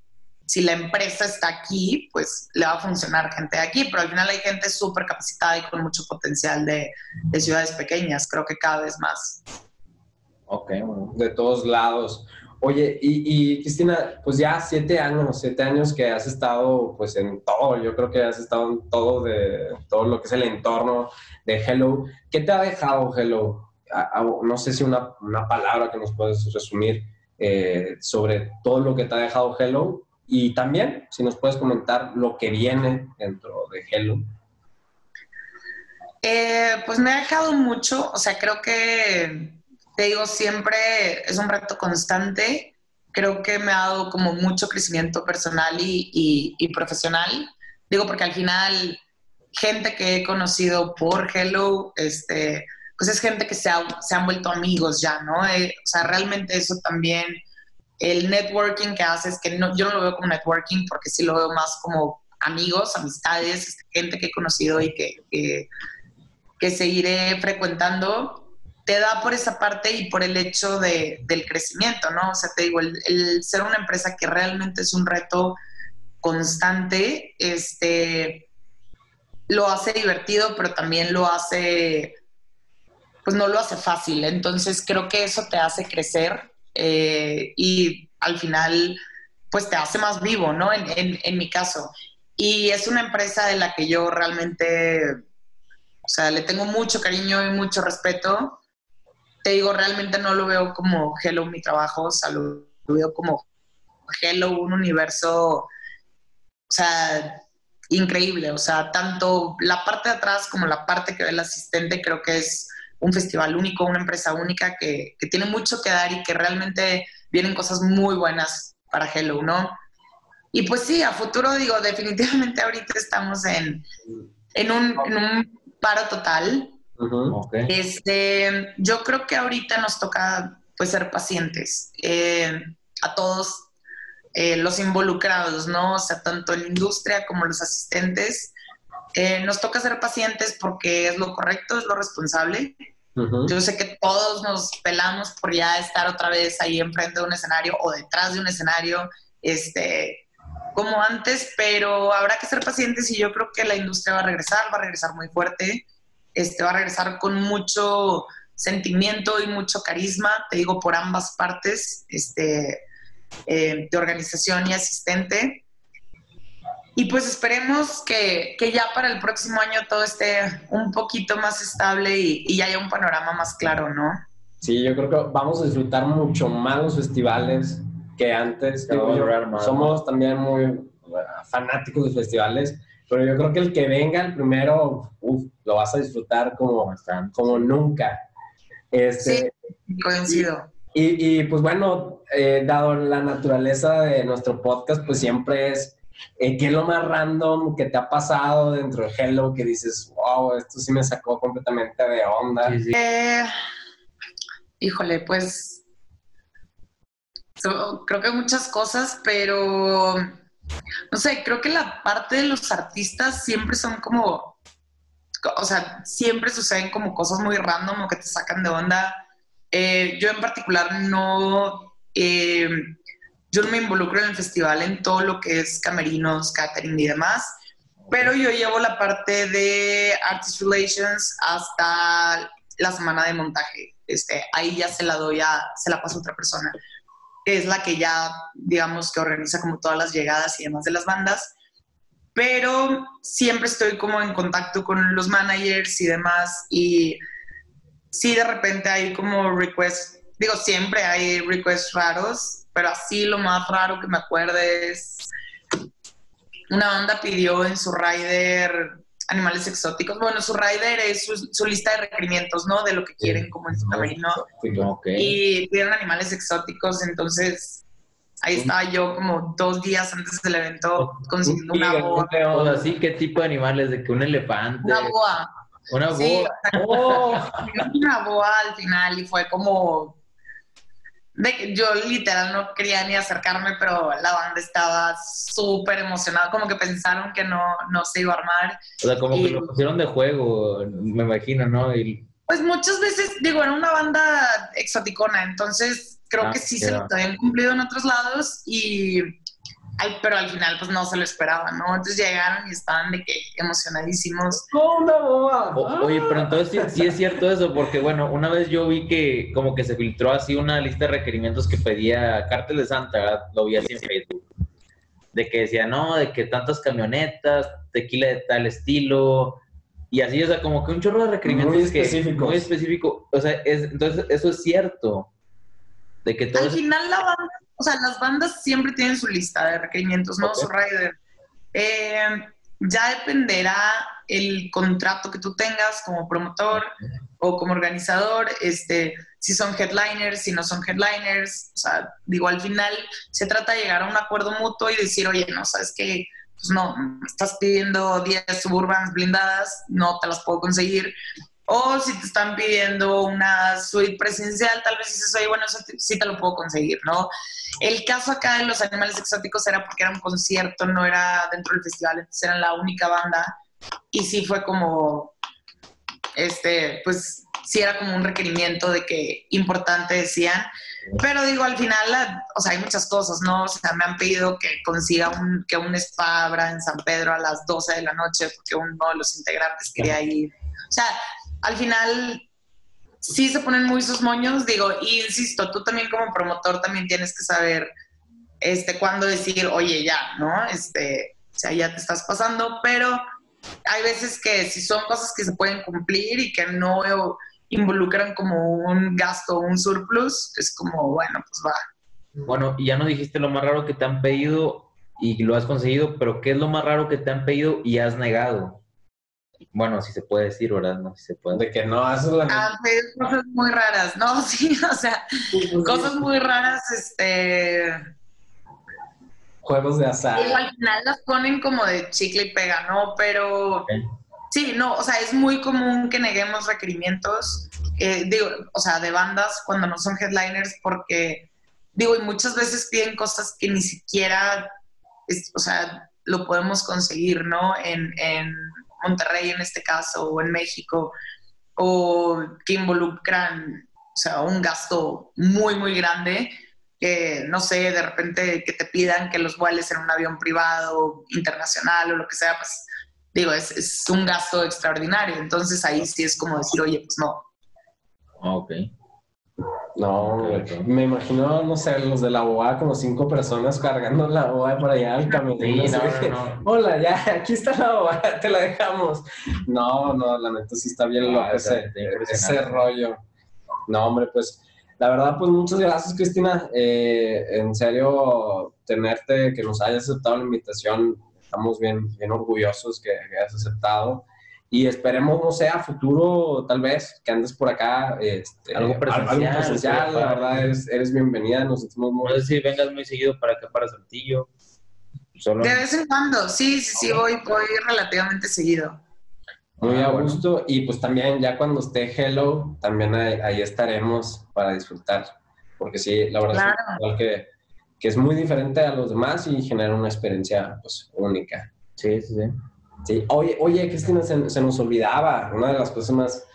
si la empresa está aquí, pues le va a funcionar gente de aquí, pero al final hay gente súper capacitada y con mucho potencial de, ciudades pequeñas, creo que cada vez más. Ok, bueno, de todos lados. Oye, y, Cristina, pues ya siete años, siete años que has estado pues en todo, yo creo que has estado en todo de todo lo que es el entorno de Hello. ¿Qué te ha dejado Hello? No sé si una, palabra que nos puedes resumir eh, sobre todo lo que te ha dejado Hello. Y también si nos puedes comentar lo que viene dentro de Hello. Eh, pues me ha dejado mucho, o sea, creo que, te digo, siempre es un reto constante, creo que me ha dado como mucho crecimiento personal y, y profesional, digo, porque al final, gente que he conocido por Hello, este, pues es gente que se, se han vuelto amigos ya, ¿no? Eh, o sea, realmente eso también, el networking que haces, que no, yo no lo veo como networking porque sí lo veo más como amigos, amistades, gente que he conocido y que, que, seguiré frecuentando, te da por esa parte y por el hecho de, del crecimiento, ¿no? O sea, te digo, el, el, ser una empresa que realmente es un reto constante, este, lo hace divertido, pero también lo hace pues no lo hace fácil. Entonces creo que eso te hace crecer eh, y al final pues te hace más vivo, ¿no? En, mi caso. Y es una empresa de la que yo realmente, o sea, le tengo mucho cariño y mucho respeto. Te digo, realmente no lo veo como Hello mi trabajo, o lo, veo como Hello un universo, o sea, increíble. O sea, tanto la parte de atrás como la parte que ve el asistente creo que es un festival único, una empresa única que, que, tiene mucho que dar y que realmente vienen cosas muy buenas para Hello, ¿no? Y pues sí, a futuro digo, [LAUGHS] definitivamente ahorita estamos en, en, un, en un paro total. este, yo creo que ahorita nos toca pues ser pacientes eh, a todos eh, los involucrados, ¿no? O sea, tanto la industria como los asistentes. Eh, nos toca ser pacientes porque es lo correcto, es lo responsable. Yo sé que todos nos pelamos por ya estar otra vez ahí enfrente de un escenario o detrás de un escenario, este, como antes, pero habrá que ser pacientes y yo creo que la industria va a regresar, va a regresar muy fuerte, este, va a regresar con mucho sentimiento y mucho carisma, te digo, por ambas partes, este, eh, de organización y asistente. Y pues esperemos que, que, ya para el próximo año todo esté un poquito más estable y, y haya un panorama más claro, ¿no? Sí, yo creo que vamos a disfrutar mucho más los festivales que antes. somos también muy fanáticos de festivales, pero yo creo que el que venga el primero, lo vas a disfrutar como, como nunca. Este, sí, coincido. Y, y pues bueno, eh, dado la naturaleza de nuestro podcast, pues siempre es eh, ¿Qué es lo más random que te ha pasado dentro de Hello que dices, wow, esto sí me sacó completamente de onda? Eh, híjole, pues creo que muchas cosas, pero no sé, creo que la parte de los artistas siempre son como, o sea, siempre suceden como cosas muy random o que te sacan de onda. Eh, yo en particular no, eh, yo me involucro en el festival en todo lo que es camerinos, catering y demás, pero yo llevo la parte de Artist Relations hasta la semana de montaje. Este, ahí ya se la doy a, se la paso a otra persona, que es la que ya, digamos, que organiza como todas las llegadas y demás de las bandas pero siempre estoy como en contacto con los managers y demás y sí de repente hay como requests, digo, siempre hay requests raros, pero así lo más raro que me acuerde es una banda pidió en su rider animales exóticos. Bueno, su rider es su, lista de requerimientos, ¿no? De lo que quieren como en su camerino. Y pidieron animales exóticos, entonces ahí estaba yo como dos días antes del evento consiguiendo una boa. así, ¿qué tipo de animales? ¿De que un elefante? Una boa. Una boa. Oh. [LAUGHS] Una boa al final y fue como... yo literal no quería ni acercarme, pero la banda estaba súper emocionada, como que pensaron que no, no se iba a armar. O sea, como que lo pusieron de juego, me imagino, ¿no? Pues muchas veces, digo, era una banda exoticona, entonces creo ah, que sí se lo habían cumplido en otros lados y pero al final pues no se lo esperaban, ¿no? Entonces llegaron y estaban de que emocionadísimos. oye, pero entonces sí, es cierto eso, porque bueno, una vez yo vi que como que se filtró así una lista de requerimientos que pedía Cártel de Santa, ¿verdad? Lo vi así en Facebook. De que decía, no, de que tantas camionetas, tequila de tal estilo, y así, o sea, como que un chorro de requerimientos muy específicos. muy específico. O sea, es, entonces eso es cierto. De que todo Al final la banda o sea, las bandas siempre tienen su lista de requerimientos, ¿no? Su rider. Eh, ya dependerá el contrato que tú tengas como promotor o como organizador, este, si son headliners, si no son headliners, o sea, digo, al final se trata de llegar a un acuerdo mutuo y decir, oye, no, sabes que, pues no, estás pidiendo 10 suburbans blindadas, no te las puedo conseguir, o si te están pidiendo una suite presencial, tal vez dices, oye, bueno, eso sí te lo puedo conseguir, ¿no? El caso acá de los animales exóticos era porque era un concierto, no era dentro del festival, entonces eran la única banda. Y sí fue como, este, pues sí era como un requerimiento de que importante decían. Pero digo, al final, o sea, hay muchas cosas, ¿no? O sea, me han pedido que consiga un, que un spa abra en San Pedro a las 12 de la noche porque uno de los integrantes quería ir. O sea, al final sí se ponen muy sus moños, digo, y insisto, tú también como promotor también tienes que saber este cuándo decir, oye, ya, ¿no? Este, o sea, ya te estás pasando, pero hay veces que si son cosas que se pueden cumplir y que no involucran como un gasto un surplus, es como, bueno, pues va. Bueno, y ya no dijiste lo más raro que te han pedido y lo has conseguido, pero ¿qué es lo más raro que te han pedido y has negado? Bueno, si se puede decir, ¿verdad? No, si se puede. De que no haces la... Ah, pues, cosas muy raras, ¿no? [LAUGHS] Sí, o sea, cosas muy raras, este... Juegos de azar. Y al final las ponen como de chicle y pega, ¿no? Pero... Sí, no, o sea, es muy común que neguemos requerimientos, eh, digo, o sea, de bandas cuando no son headliners porque, digo, y muchas veces piden cosas que ni siquiera, o sea, lo podemos conseguir, ¿no? En, en Monterrey en este caso, o en México, o que involucran, o sea, un gasto muy, muy grande, que no sé, de repente que te pidan que los vueles en un avión privado, internacional o lo que sea, pues digo, es, es un gasto extraordinario. Entonces ahí sí es como decir, oye, pues no. Ok. No, me imagino, no sé, los de la boa, como cinco personas cargando la boa para allá al camión. Hola, ya, aquí está la boa, [LAUGHS] te la dejamos. No, no, la neta sí está bien loco ese, ese rollo. No, hombre, pues, la verdad, pues muchas gracias, Cristina. Eh, en serio, tenerte, que nos hayas aceptado la invitación, estamos bien, bien orgullosos que, que hayas aceptado y esperemos, no sea futuro, tal vez, que andes por acá. Este, algo presencial. la verdad, eres, eres, bienvenida, nos sentimos muy... No sé si vengas muy seguido para acá, para Saltillo. Solo... De vez en cuando, sí, sí, sí, voy, voy relativamente seguido. Muy ah, a gusto, y pues también ya cuando esté Hello, también ahí, estaremos para disfrutar, porque sí, la verdad es que, que es muy diferente a los demás y genera una experiencia pues única. Sí, sí, sí. Sí, oye, oye Cristina, se, se, nos olvidaba una de las cosas más.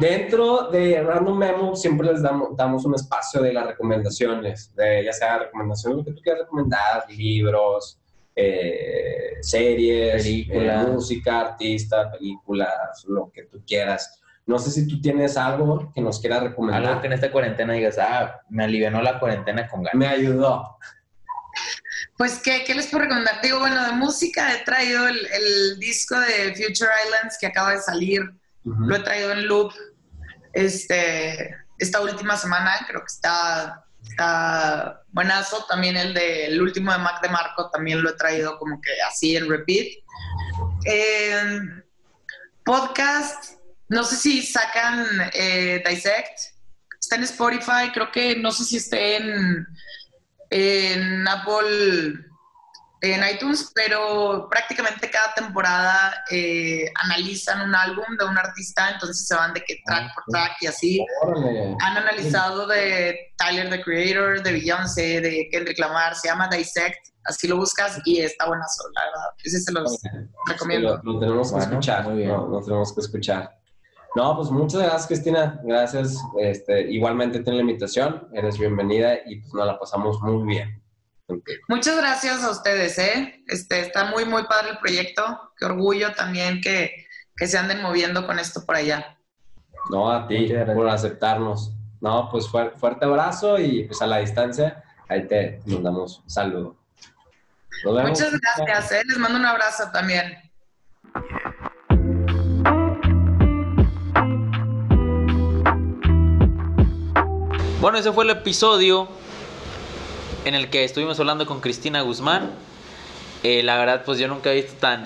Dentro de Random Memo siempre les damos, damos un espacio de las recomendaciones, de ya sea recomendaciones, lo que tú quieras recomendar, libros, eh, series, eh, música, artista, películas, lo que tú quieras. No sé si tú tienes algo que nos quieras recomendar. Algo que en esta cuarentena digas, ah, me alivianó la cuarentena con ganas. Me ayudó. Pues, ¿qué, ¿qué, les puedo recomendar? Digo, bueno, de música he traído el, el disco de Future Islands que acaba de salir. Lo he traído en loop este, esta última semana. Creo que está, está buenazo. También el de el último de Mac de Marco también lo he traído como que así en repeat. podcast, no sé si sacan eh, Dissect. Está en Spotify, creo que no sé si esté en en Apple, en iTunes, pero prácticamente cada temporada eh, analizan un álbum de un artista, entonces se van de que track por track y así. Han analizado de Tyler, the Creator, de Beyoncé, de Kendrick Lamar, se llama Dissect, así lo buscas y está buena la verdad. Ese se los recomiendo. lo, tenemos que escuchar, lo tenemos que escuchar. No, pues muchas gracias, Cristina. Gracias. Este, igualmente ten la invitación. Eres bienvenida y pues nos la pasamos muy bien. Muchas gracias a ustedes, ¿eh? Este, está muy, muy padre el proyecto. Qué orgullo también que, que se anden moviendo con esto por allá. No, a ti por aceptarnos. No, pues fuerte abrazo y pues a la distancia, ahí te mandamos un saludo. Muchas gracias, ¿eh? les mando un abrazo también. Bueno, ese fue el episodio en el que estuvimos hablando con Cristina Guzmán. Eh, la verdad, pues yo nunca he visto tan,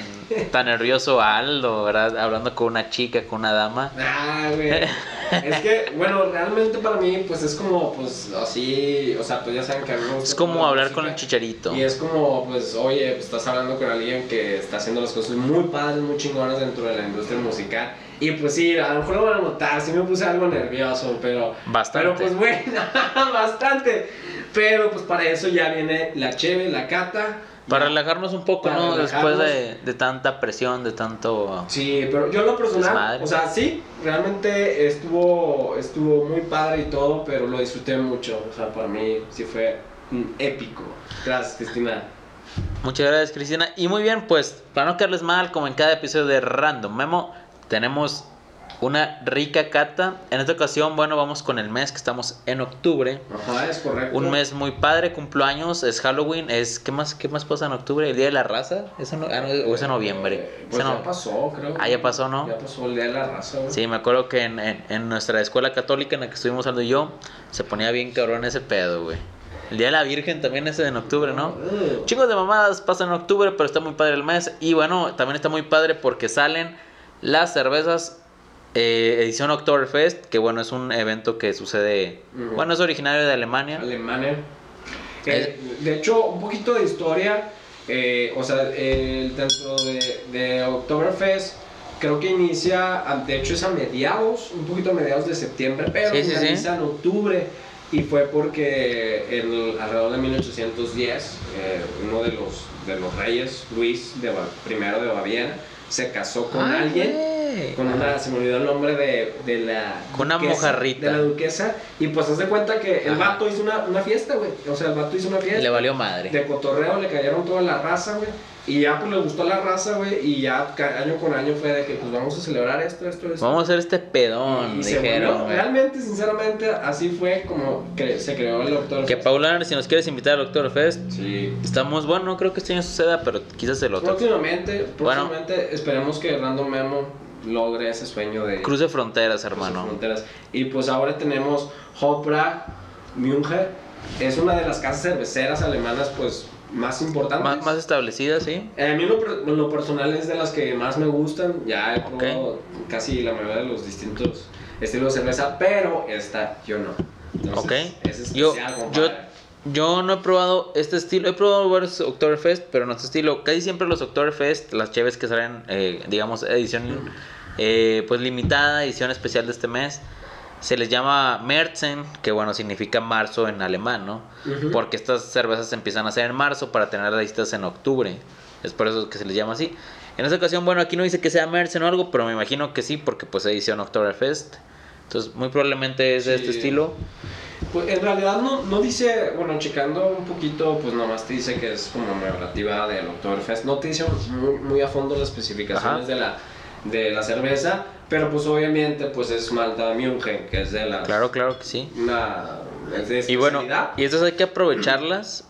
tan nervioso a Aldo, ¿verdad? Hablando con una chica, con una dama. Ah, güey. [LAUGHS] es que, bueno, realmente para mí, pues es como, pues así, o sea, pues ya saben que a mí me Es como hablar con el chicharito. Y es como, pues, oye, pues estás hablando con alguien que está haciendo las cosas muy padres, muy chingonas dentro de la industria musical. Y pues sí, a lo mejor lo van a notar, sí me puse algo nervioso, pero... Bastante. Pero pues [LAUGHS] bueno, bastante. Pero pues para eso ya viene la cheve, la cata. Para relajarnos un poco, ¿no? Después de, de, tanta presión, de tanto... Sí, pero yo lo personal, o sea, sí, realmente estuvo, estuvo muy padre y todo, pero lo disfruté mucho. O sea, para mí sí fue épico. Gracias, Cristina. Muchas gracias, Cristina. Y muy bien, pues, para no quedarles mal, como en cada episodio de Random Memo, tenemos una rica cata. En esta ocasión, bueno, vamos con el mes que estamos en octubre. Ajá, es correcto. Un mes muy padre, cumpleaños, es Halloween, es ¿qué más qué más pasa en octubre? El día de la raza, ¿Eso no, ah, o es en noviembre. Eh, pues ya pasó, creo. Ah, ya pasó, ¿no? Ya pasó el día de la raza. Sí, me acuerdo que en, en, nuestra escuela católica en la que estuvimos y yo, se ponía bien cabrón ese pedo, güey. El Día de la Virgen también es en octubre, ¿no? Uh. Chingos de mamadas pasan en octubre, pero está muy padre el mes. Y bueno, también está muy padre porque salen las cervezas eh, edición Oktoberfest, que bueno, es un evento que sucede, Ujú. bueno, es originario de Alemania. Alemania. Eh, de hecho, un poquito de historia, eh, o sea, el dentro de, de Oktoberfest, creo que inicia, a- de hecho es a mediados, un poquito a mediados de septiembre, pero Sí, sí, sí. finaliza en octubre. Y fue porque en, alrededor de 1810, eh, uno de los, de los reyes, Luis de, primero de Baviera, se casó con Ay, alguien con una, se me olvidó el nombre de, de la Con una mojarrita. de la duquesa y pues haz de cuenta que el Ajá. vato hizo una, una fiesta, güey, o sea, el vato hizo una fiesta Le valió madre. de cotorreo, le cayeron toda la raza, güey, y ya pues le gustó la raza, güey, y ya año con año fue de que pues vamos a celebrar esto, esto, esto. Vamos a hacer este pedón, y dijeron. volvió, realmente, sinceramente, así fue como se creó el doctor. Que Paula, si nos quieres invitar al Oktoberfest, Sí. estamos, bueno, no creo que este año suceda, pero quizás el otro. Próximamente, Bueno. próximamente esperemos que Random Memo logre ese sueño de Cruce fronteras, Cruce hermano. Fronteras. Y pues ahora tenemos Hopra München. Es una de las casas cerveceras alemanas pues más importantes. Más, más establecida, sí. Eh, a mí lo, lo personal es de las que más me gustan. Ya he probado casi la mayoría de los distintos estilos de cerveza, pero esta yo no. Entonces, Ok. Es Yo, especial, yo, compadre. yo no he probado este estilo. He probado varios Oktoberfest, pero no este estilo. Casi siempre los Oktoberfest, las cheves que salen, eh, digamos, edición eh, pues limitada, edición especial de este mes, se les llama Märzen, que bueno, significa marzo en alemán, ¿no? Ujú. Porque estas cervezas se empiezan a hacer en marzo para tener las listas en octubre. Es por eso que se les llama así. En esta ocasión, bueno, aquí no dice que sea Märzen o algo, pero me imagino que sí, porque pues edición Oktoberfest. Entonces, muy probablemente es de este estilo. Pues en realidad no, no dice, bueno, checando un poquito, pues nomás te dice que es como relativa del Oktoberfest. No te dice muy, muy a fondo las especificaciones Ajá. de la, de la cerveza, pero pues obviamente pues es Malta München, que es de la... Claro, claro que sí. Una... Es de Y bueno, y estas hay que aprovecharlas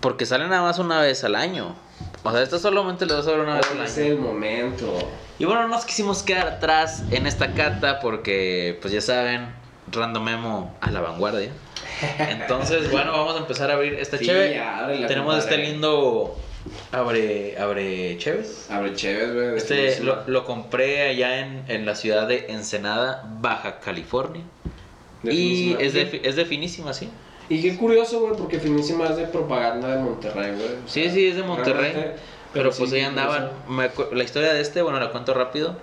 porque salen nada más una vez al año. O sea, estas solamente las vas a ver una vez al Hoy es año. el momento. Y bueno, no nos quisimos quedar atrás en esta cata porque, pues ya saben, Random Memo a la vanguardia. [LAUGHS] Entonces, bueno, vamos a empezar a abrir esta Sí, cheve. ábrela, Tenemos este compadre. lindo abre abre cheves. Abre chéves, güey. Este lo, lo compré allá en, en la ciudad de Ensenada, Baja California. Y es de, es de finísima, sí. Y qué curioso, güey, porque finísima es de propaganda de Monterrey, güey. O Sí, sea, sí, es de Monterrey. Pero sí, pues ahí qué andaban. Me la historia de este, bueno, la cuento rápido.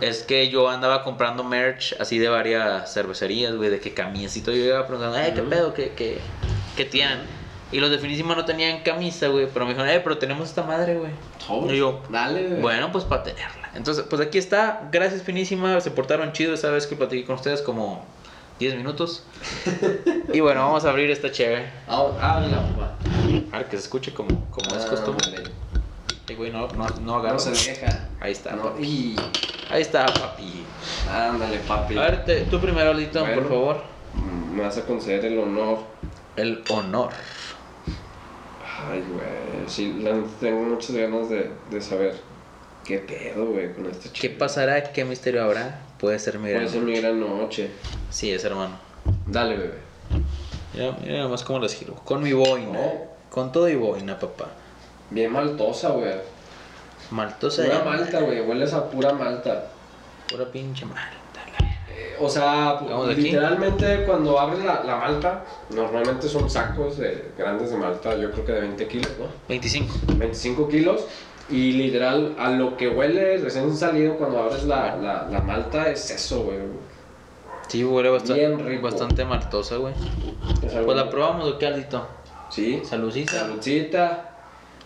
Es que yo andaba comprando merch así de varias cervecerías, güey, de que camioncito. Yo iba preguntando, eh, ¿qué pedo? ¿Qué, qué, qué tienen? Y los de Finísima no tenían camisa, güey. Pero me dijeron, eh, pero tenemos esta madre, güey. Y yo, Dale, güey. Bueno, pues para tenerla. Entonces, pues aquí está. Gracias, Finísima. Se portaron chido esa vez que platiqué con ustedes como 10 minutos. [LAUGHS] y bueno, vamos a abrir esta chévere. Ah. A ver que se escuche como, como es Ah, costumbre. Ay, güey, no, no, no agarro. No se deja. Ahí está, No, papi. Ahí está, papi. Ándale, papi. A ver, te- tú primero, Aldito, Bueno. por favor. Mm, Me vas a conceder el honor. El honor. Ay, güey. Sí, la tengo muchas ganas de, de saber qué pedo, güey, con este ¿Qué chico. pasará? ¿Qué misterio habrá? Puede ser mi gran Puede ser mi gran noche. Sí, es hermano. Dale, bebé. Mira, mira nomás cómo las giro. Con mi boina. Oh. Con todo y boina, papá. Bien maltosa, güey. Maltosa Pura malta, güey. Hueles a pura malta. Pura pinche malta. O sea, aquí. literalmente cuando abres la, la malta, normalmente son sacos de, grandes de malta, yo creo que de 20 kilos, ¿no? 25. 25 kilos. Y literal, a lo que huele recién salido cuando abres la, la, la malta es eso, güey. Sí, huele bastante, Bien rico. bastante maltosa, güey. Pues la probamos, ¿o qué, Aldito? Sí. Saludcita. Saludcita.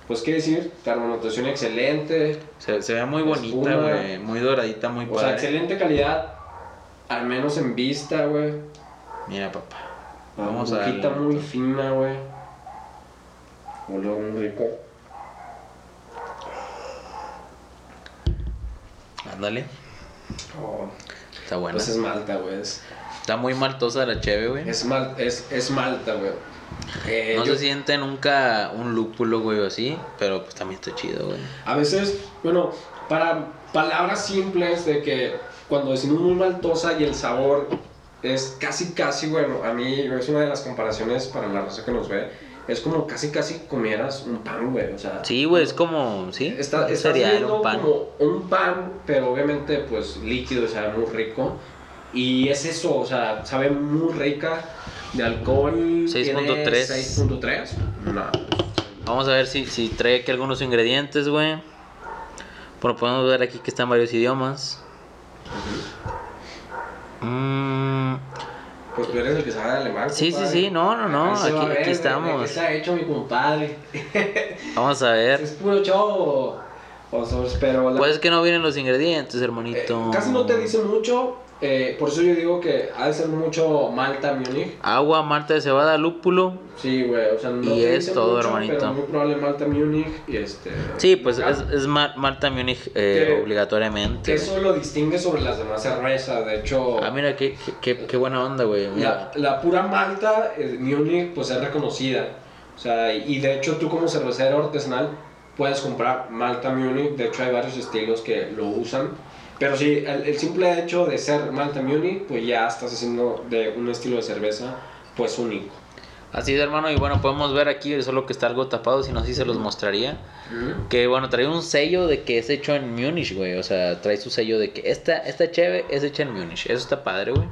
Pues qué decir, carbonatación excelente. Se, se ve muy bonita, güey. Muy doradita, muy O sea, padre. excelente calidad. Al menos en vista, güey. Mira, papá. La Vamos a boquita muy fina, güey. Huele muy rico. Ándale. Oh, Está buena. pues es malta, güey. Es, Está muy maltosa la cheve, güey. es, mal, es, es malta, güey. Eh, No yo- se siente nunca un lúpulo, güey, o así. Pero pues también está chido, güey. A veces, bueno, para palabras simples de que cuando decimos muy maltosa y el sabor es casi, casi, bueno, a mí es una de las comparaciones para la raza que nos ve, es como casi casi comieras un pan, güey, o sea. Sí, güey, es como, sí, Está, estás cereal, un pan. como un pan, pero obviamente pues líquido, o sea, muy rico. Y es eso, o sea, sabe muy rica de alcohol. 6.3. 6.3. No. Vamos a ver si, si trae aquí algunos ingredientes, güey. Bueno, podemos ver aquí que están varios idiomas. Mm, Pues tú eres el que sabe alemán. sí, sí, compadre. sí, no, no, no, se va aquí, ver, aquí ¿de- de estamos. ¿Qué está hecho mi compadre? [LAUGHS] Vamos a ver. Es puro show. Pero la- Pues es que no vienen los ingredientes, eh, hermanito. casi no te dice mucho. Eh, por eso yo digo que ha de ser mucho Malta, Múnich. Agua, malta de cebada, lúpulo. Sí, güey, o sea, no Y es todo, mucho, hermanito. Pero muy probable Malta, Múnich y este... Sí, pues es, es ma- malta Múnich eh, obligatoriamente. Que eso lo distingue sobre las demás cervezas, de hecho... Ah, mira, qué, qué, qué- qué buena onda, güey. La, la pura malta, eh, Munich, pues es reconocida. O sea, y de hecho tú como cervecero artesanal puedes comprar malta Munich. De hecho hay varios estilos que lo usan. Pero sí, el, el simple hecho de ser malta Munich, pues ya estás haciendo de un estilo de cerveza, pues único. Así es, hermano. Y bueno, podemos ver aquí, solo que está algo tapado, si no, sí se los mostraría. Que bueno, trae un sello de que es hecho en Múnich, güey. O sea, trae su sello de que esta, esta cheve es hecha en Múnich. Eso está padre, güey.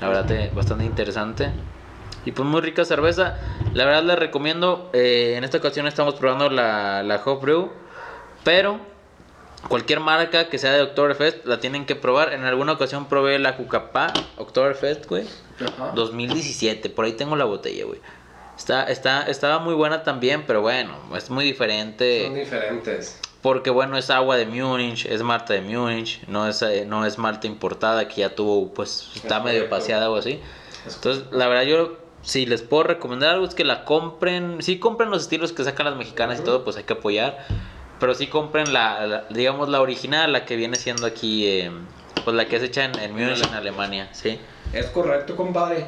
La verdad, te- bastante interesante. Y pues muy rica cerveza. La verdad les recomiendo. eh, en esta ocasión estamos probando la, la Hop Brew. Pero cualquier marca que sea de Oktoberfest la tienen que probar. En alguna ocasión probé la Cucapá Oktoberfest, güey. Ajá. 2017, por ahí tengo la botella, güey. Está, está, estaba muy buena también, pero bueno, es muy diferente. Son diferentes. Porque bueno, es agua de Múnich, es malta de Múnich, no es, eh, no es malta importada que ya tuvo, pues está Es medio correcto. paseada o así. Entonces, la verdad, yo si les puedo recomendar algo es que la compren. Si compren los estilos que sacan las mexicanas y todo, pues hay que apoyar. Pero sí compren la, la- digamos, la original, la que viene siendo aquí, eh, pues la que es hecha en, en Múnich, en Alemania, ¿sí? Es correcto, compadre.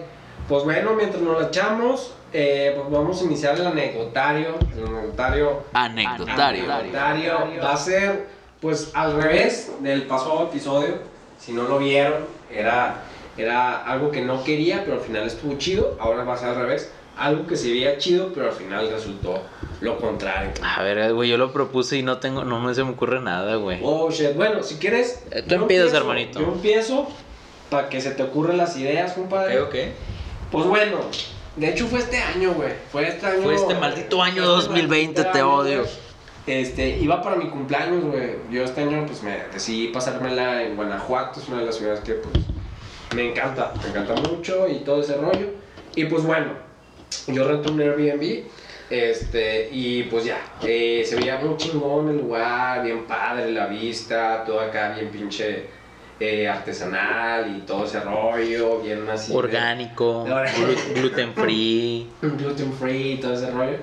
Pues bueno, mientras nos la echamos, eh, pues vamos a iniciar el anecdotario. El anecdotario Anecdotario. anecdotario va a ser, pues, al revés del pasado episodio. Si no lo vieron, era, era algo que no quería, pero al final estuvo chido. Ahora va a ser al revés. Algo que se veía chido, pero al final resultó lo contrario. A ver, güey, yo lo propuse y no tengo, no me se me ocurre nada, güey. Oh, shit. Bueno, si quieres... Eh, tú empiezas, hermanito. Yo empiezo para que se te ocurran las ideas, compadre. Pues bueno, de hecho fue este año, güey. Fue este año. Fue este maldito año fue este 2020, maldito te año, odio. Este, iba para mi cumpleaños, güey. Yo este año, pues me decidí pasármela en Guanajuato, es una de las ciudades que, pues, me encanta, me encanta mucho y todo ese rollo. Y pues bueno, yo renté un Airbnb. Este, y pues ya, eh, se veía muy chingón el lugar, bien padre la vista, todo acá bien pinche eh, artesanal y todo ese rollo, bien así. Orgánico, glu- gluten free. [LAUGHS] gluten free y todo ese rollo.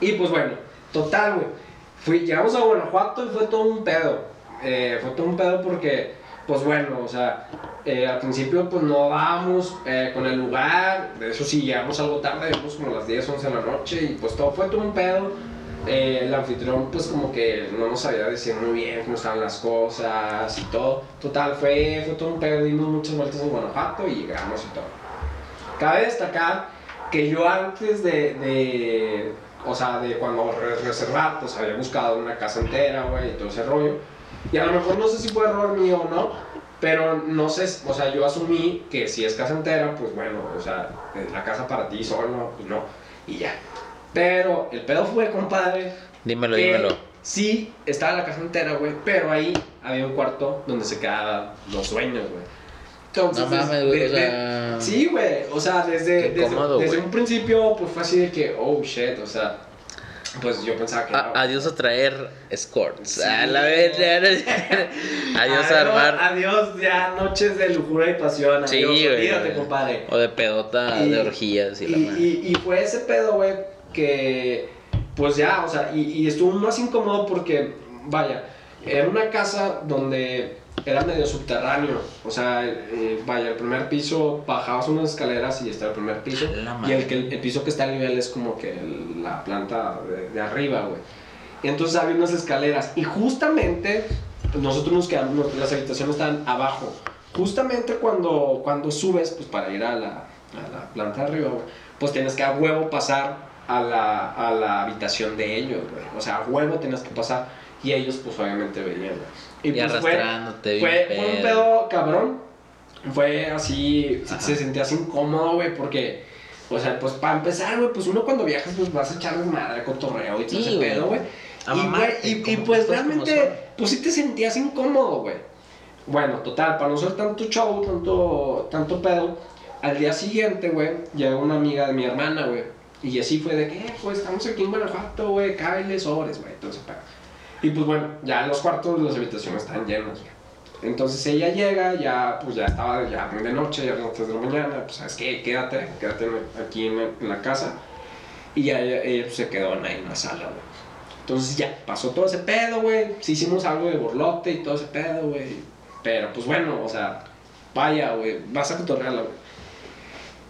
Y pues bueno, total, güey. Fui, llegamos a Guanajuato y fue todo un pedo. Eh, fue todo un pedo porque, pues bueno, o sea, eh, al principio pues no dábamos eh, con el lugar. De eso sí, llegamos algo tarde, llegamos como las 10, 11 de la noche y pues todo fue todo un pedo. Eh, el anfitrión pues como que no nos sabía decir muy bien cómo estaban las cosas y todo. Total, fue, fue todo un pedo, dimos muchas vueltas en Guanajuato y llegamos y todo. Cabe destacar que yo antes de, de o sea, de cuando re- reservar, pues había buscado una casa entera, güey, y todo ese rollo. Y a lo mejor no sé si fue error mío o no, pero no sé, o sea, yo asumí que si es casa entera, pues bueno, o sea, eh, la casa para ti solo y no, y ya. Pero el pedo fue, compadre, Dímelo, que dímelo. Sí, estaba la casa entera, güey, pero ahí había un cuarto donde se quedaban los dueños, güey. Entonces, No mames, güey, o sea. Sí, güey, o sea, desde, desde, cómodo, desde un principio, pues fue así de que, oh shit, o sea, pues yo pensaba que. A- no. adiós a traer escorts. Sí. A la vez. [LAUGHS] adiós a armar. Adiós, ya noches de lujura y pasión. Adiós, Sí, güey. olvídate, compadre. O de pedota, Y- de orgías y, Y, la madre. y- y fue ese pedo, güey, que pues ya, o sea, y, y estuvo más incómodo porque, vaya, era una casa donde era medio subterráneo, o sea, eh, vaya, el primer piso, bajabas unas escaleras y está el primer piso, y el, que, el piso que está al nivel es como que el- la planta de, de arriba, güey. Y entonces había unas escaleras, y justamente nosotros nos quedamos, las habitaciones están abajo. Justamente cuando, cuando subes, pues para ir a la, a la planta de arriba, güey, pues tienes que a huevo pasar a la, a la habitación de ellos, güey. O sea, a huevo tenías que pasar. Y ellos, pues, obviamente veían, güey. Y, pues, arrastrándote, fue, fue, fue un pedo. cabrón. Fue así, se- Ajá. se sentía así incómodo, güey, porque, o sea, pues para empezar, güey, pues uno cuando viajas, pues vas a echar desmadre, cotorreo y todo Sí, ese güey. pedo, güey. Y, güey, y, y, pues realmente, pues sí te sentías incómodo, güey. Bueno, total, para no ser tanto show, tanto, tanto pedo, al día siguiente, güey, llegó una amiga de mi hermana, güey. Y así fue de que, eh, pues estamos aquí en Guanajuato, güey, cáele sobres, güey, entonces pedo. Y pues bueno, ya los cuartos, las habitaciones están llenas, güey. Entonces ella llega, ya, pues ya estaba ya muy de noche, ya eran las 3 de la mañana, pues sabes qué, quédate, quédate aquí en, en la casa. Y ya ella, ella, pues, se quedó ahí en la sala, güey. Entonces ya, pasó todo ese pedo, güey. Sí hicimos algo de borlote y todo ese pedo, güey. Pero pues bueno, o sea, vaya, güey, vas a cotorrearla, güey.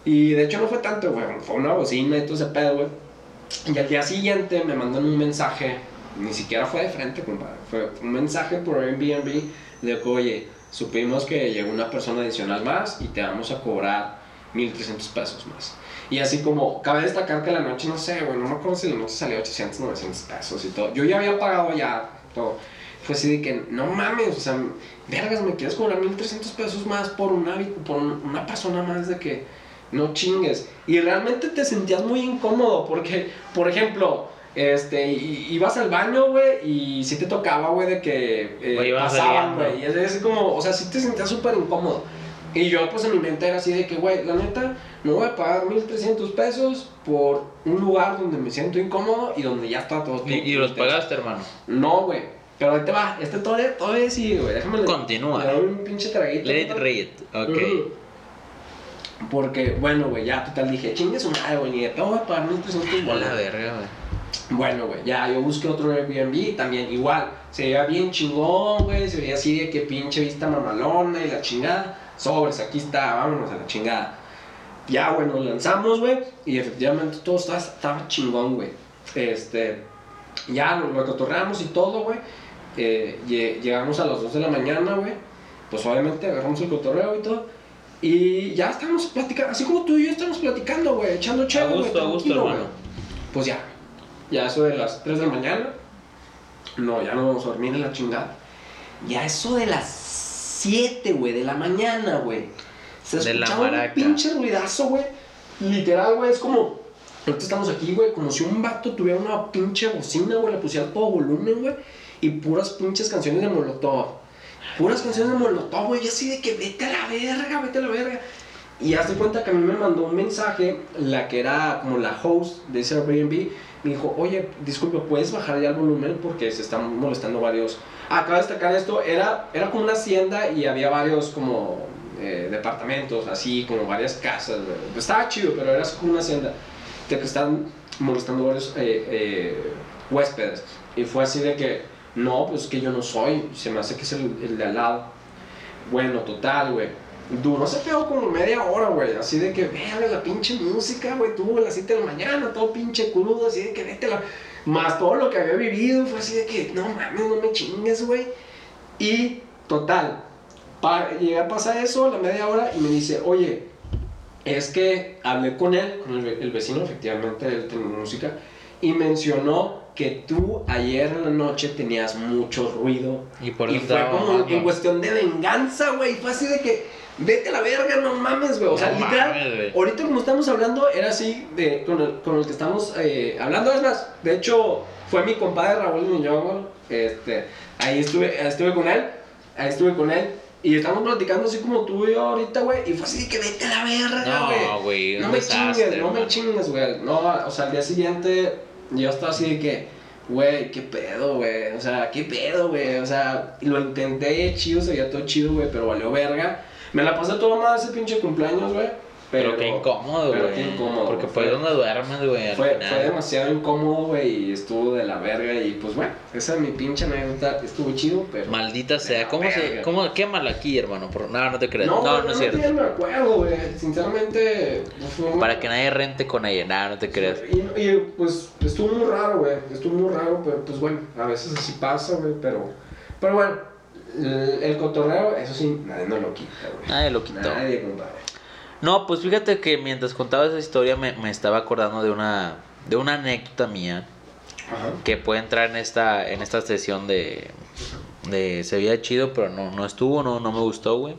Y de hecho no fue tanto, güey, fue una bocina y todo ese pedo, güey. Y al día siguiente me mandan un mensaje, ni siquiera fue de frente, compadre. Fue un mensaje por Airbnb de que, oye, supimos que llegó una persona adicional más y te vamos a cobrar 1300 pesos más. Y así como, cabe destacar que la noche, no sé, güey, no me acuerdo si la noche salió 800, 900 pesos y todo. Yo ya había pagado ya todo. Fue así de que, no mames, o sea, vergas, me quieres cobrar 1300 pesos más por una, por un- una persona más de que no chingues. Y realmente te sentías muy incómodo porque, por ejemplo, este, ibas al baño, güey, y sí te tocaba, güey, de que eh, pasaban, güey. Y es así como, o sea, sí te sentías súper incómodo. Y yo, pues en mi mente era así de que, güey, la neta, no voy a pagar 1300 pesos por un lugar donde me siento incómodo y donde ya está todo. Y, y los todo- pagaste, hermano. No, güey. Pero ahí te va, este todavía, todavía sigue, güey. Déjame Continúa. le doy un pinche traguito. Let read. Ok. Porque, bueno, güey, ya total dije, chingue su madre, güey, ni de pedo voy a pagar 1300 A la bolas. verga, güey. Bueno, güey, ya yo busqué otro Airbnb también igual. Se veía bien chingón, güey. Se veía así de que pinche vista mamalona y la chingada. Sobres, aquí está, vámonos a la chingada. Ya, güey, nos lanzamos, güey. Y efectivamente todo estaba, estaba chingón, güey. Este, ya lo, lo cotorreamos y todo, güey. Eh, lle- llegamos a las 2 de la mañana, güey. Pues obviamente agarramos el cotorreo y todo. Y ya estábamos platicando, así como tú y yo estamos platicando, güey, echando chévere, güey. gusto, a gusto, tranquilo, güey. Pues ya, ya eso de las 3 de la mañana. No, ya no vamos a dormir en la chingada. Ya eso de las 7, güey, de la mañana, güey. Se De la un pinche ruidazo, güey. Literal, güey, es como... Ahorita estamos aquí, güey, como si un vato tuviera una pinche bocina, güey, le pusiera todo volumen, güey. Y puras pinches canciones de Molotov. Puras canciones de Molotov, güey. Así de que vete a la verga, vete a la verga. Y hazte cuenta que a mí me mandó un mensaje, la que era como la host de ese Airbnb, me dijo, oye, disculpe, ¿puedes bajar ya el volumen? Porque se están molestando varios... Ah, acaba de destacar esto, era, era como una hacienda y había varios como eh, departamentos, así como varias casas. Estaba chido, pero era como una hacienda. De que están molestando varios eh, eh, huéspedes. Y fue así de que, no, pues que yo no soy, se me hace que es el, de al lado. Bueno, total, güey. Duró se pegó como media hora, güey. Así de que, véale la pinche música, güey. Tuvo a las 7 de la mañana, todo pinche crudo, así de que vete la. Más todo lo que había vivido, fue así de que, no mames, no me chingues, güey. Y, total, pa llegué a pasar eso, la media hora, y me dice, oye, es que hablé con él, con el, el vecino, efectivamente, él tiene música, y mencionó que tú ayer en la noche tenías mucho ruido Y por y eso fue como en cuestión de venganza, güey. Fue así de que, vete a la verga, no mames, güey. O sea, No literal, mames, ahorita como estamos hablando, era así de, con, el, con el que estamos eh, hablando. Es más, de hecho, fue mi compadre Raúl Niñogo. Este, ahí estuve, estuve con él. Ahí estuve con él. Y estamos platicando así como tú y yo ahorita, güey. Y fue así de que vete a la verga, güey. No, güey, un No me chingues, no me chingues, güey. No, o sea, al día siguiente yo estaba así de que, güey, qué pedo, güey. O sea, qué pedo, güey. O sea, lo intenté chido, se veía todo chido, güey, pero valió verga. Me la pasé todo mal ese pinche cumpleaños, güey. Pero, Pero, qué incómodo, pero güey. qué incómodo, Porque fue- fue donde duermes, güey. Fue, demasiado incómodo, güey, y estuvo de la verga. Y pues bueno, esa es mi pinche anécdota. Estuvo chido, pero. Maldita sea. ¿Cómo se.? ¿Cómo quémala aquí, hermano? Por... No, no te creas. No, No, no, es realmente cierto. no me acuerdo, güey. Sinceramente. pues, fue Para que nadie rente con ella. Nada, no te creas. Y, y, pues estuvo muy raro, güey. Estuvo muy raro, pero pues bueno, a veces así pasa, güey. Pero, pero bueno, el, el cotorreo, eso sí, nadie nos lo quita, güey. Nadie lo quitó. Nadie, compadre. No, pues fíjate que mientras contaba esa historia me, me estaba acordando de una de una anécdota mía Ajá. que puede entrar en esta, en esta sesión de, de se veía chido, pero no, no estuvo, no, no me gustó, güey.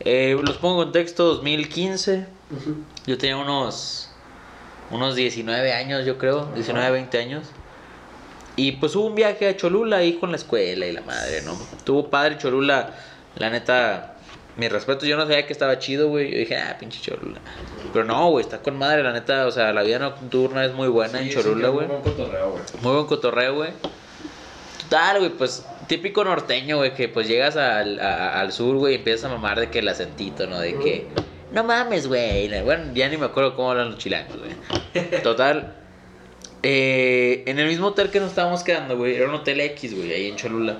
Eh, los pongo en contexto, 2015, Ujú. yo tenía unos, unos 19 años, yo creo, 19, 20 años. Y pues hubo un viaje a Cholula ahí con la escuela y la madre, ¿no? Tuvo padre Cholula, la neta, mi respeto, yo no sabía que estaba chido, güey. Yo dije, ah, pinche Cholula. Pero no, güey, está con madre, la neta, o sea, la vida nocturna es muy buena Sí, en Cholula, güey. muy buen cotorreo, güey. Muy buen cotorreo, güey. Total, güey, pues típico norteño, güey, que pues llegas al, a- al sur, güey, y empiezas a mamar de que el acentito, ¿no? De que, no mames, güey. Bueno, ya ni me acuerdo cómo hablan los chilangos, güey. [LAUGHS] Total. eh, en el mismo hotel que nos estábamos quedando, güey, era un hotel X, güey, ahí en Cholula.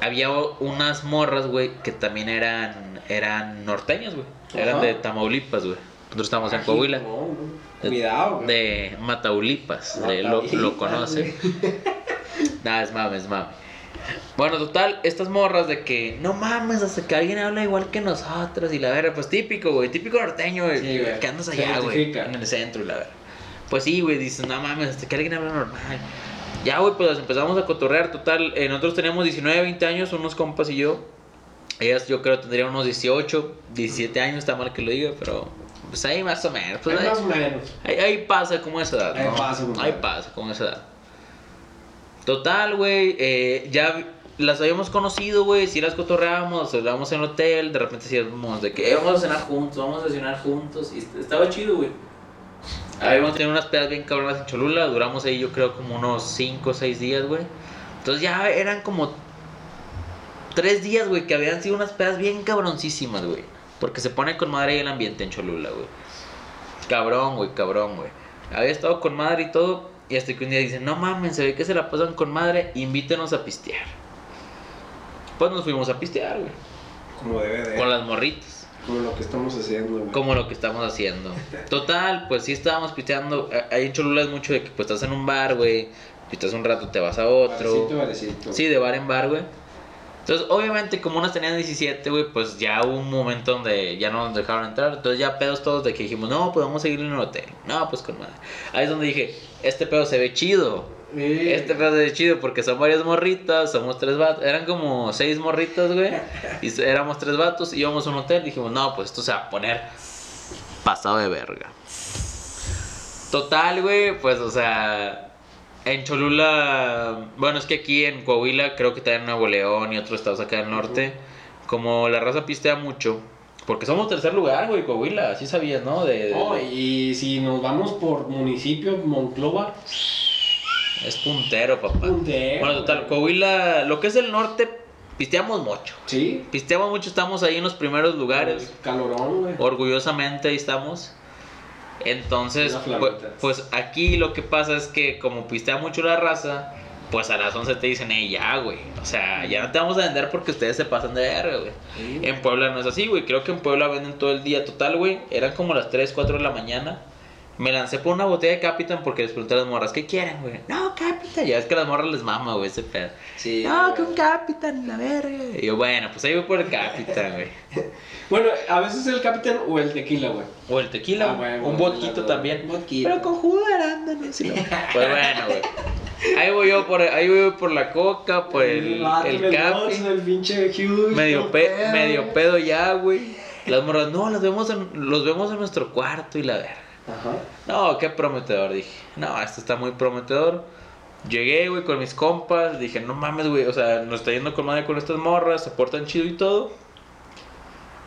Había unas morras, güey, que también eran, eran norteños, güey. Eran de Tamaulipas, güey. Nosotros estábamos en Coahuila. no. Cuidado, güey. De Mataulipas, de- lo, lo Mataulipas, conoce. [LAUGHS] Nada, es mame, es mame. Bueno, total, estas morras de que no mames, hasta que alguien habla igual que nosotros y la verga, pues típico, güey, típico norteño, güey, Sí, que andas allá, güey, en el centro y la verga. Pues sí, güey, dices, no mames, hasta que alguien habla normal. Ya, güey, pues empezamos a cotorrear, total, eh, nosotros teníamos 19, 20 años, unos compas y yo. Ellas yo creo tendrían unos 18, 17 años, está mal que lo diga, pero pues ahí más o menos. Pues Ahí ahí, más o menos. ahí, ahí pasa como esa edad. Ahí ¿no? pasa, compadre. Ahí pasa como esa edad. Total, güey, eh, ya las habíamos conocido, güey, si las cotorreábamos, hablábamos en el hotel, de repente decíamos de que "Eh, vamos a cenar juntos, vamos a cenar juntos, y est- estaba chido, güey. Habíamos tenido unas pedas bien cabronas en Cholula, duramos ahí yo creo como unos 5 o 6 días, güey. Entonces ya eran como 3 días, güey, que habían sido unas pedas bien cabroncísimas, güey. Porque se pone con madre ahí el ambiente en Cholula, güey. Cabrón, güey, cabrón, güey. Había estado con madre y todo. Y hasta que un día dicen, no mames, se ve que se la pasan con madre, invítenos a pistear. Pues nos fuimos a pistear, güey. Como debe de. Con las morritas. Como lo que estamos haciendo, güey. Como lo que estamos haciendo. Total, pues sí estábamos pisteando. Ahí en Cholula es mucho de que pues estás en un bar, güey. Pistas un rato, te vas a otro. Barecito, barecito. Sí, de bar en bar, güey. Entonces, obviamente, como unas tenían 17, güey, pues ya hubo un momento donde ya no nos dejaron entrar. Entonces, ya pedos todos de que dijimos, no, pues vamos a seguir en el hotel. No, pues con madre. Ahí es donde dije, este pedo se ve chido. Sí. Este pedo ve chido porque son varias morritas, somos tres vatos. Eran como seis morritas, güey. [LAUGHS] Y éramos tres vatos, íbamos a un hotel. Dijimos, no, pues esto se va a poner pasado de verga. Total, güey, pues, o sea, en Cholula, bueno, es que aquí en Coahuila, creo que también en Nuevo León y otros estados acá del norte, como la raza pistea mucho, porque somos tercer lugar, güey, Coahuila, así sabías, ¿no? De, de- No, y si nos vamos por municipio, Monclova, es puntero, papá. puntero. Bueno, total, Coahuila, lo que es el norte, pisteamos mucho. Sí. Pisteamos mucho, estamos ahí en los primeros lugares. Calorón, güey. orgullosamente ahí estamos. Entonces, pues, pues aquí lo que pasa es que como pistea mucho la raza, pues a las 11 te dicen, hey, ya, güey. O sea, ya no te vamos a vender porque ustedes se pasan de verga, güey. Sí. En Puebla no es así, güey. Creo que en Puebla venden todo el día total, güey. Eran como las 3, 4 de la mañana. Me lancé por una botella de Capitan porque les pregunté a las morras, ¿qué quieren, güey? No, Capitan. Ya es que a las morras les mama, güey, ese pedo. Sí. No, que un Capitan, la verga. Y yo, bueno, pues ahí voy por el Capitan, güey. [LAUGHS] Bueno, a veces el capitán o el tequila, güey. O el tequila, Ah, güey. bueno, un bueno. también. Vodquito. Pero con jugo de arándano, sí, no. [LAUGHS] Pues bueno, güey. Ahí voy yo por, ahí voy yo por la coca, por el, el del capi. El pinche Hugh, Medio, pe- pedo. medio pedo ya, güey. Las morras, no, los vemos, en, los vemos en nuestro cuarto y la verga. Ajá. No, qué prometedor, dije. No, esto está muy prometedor. Llegué, güey, con mis compas. Dije, no mames, güey. O sea, nos está yendo con madre con estas morras. Se portan chido y todo.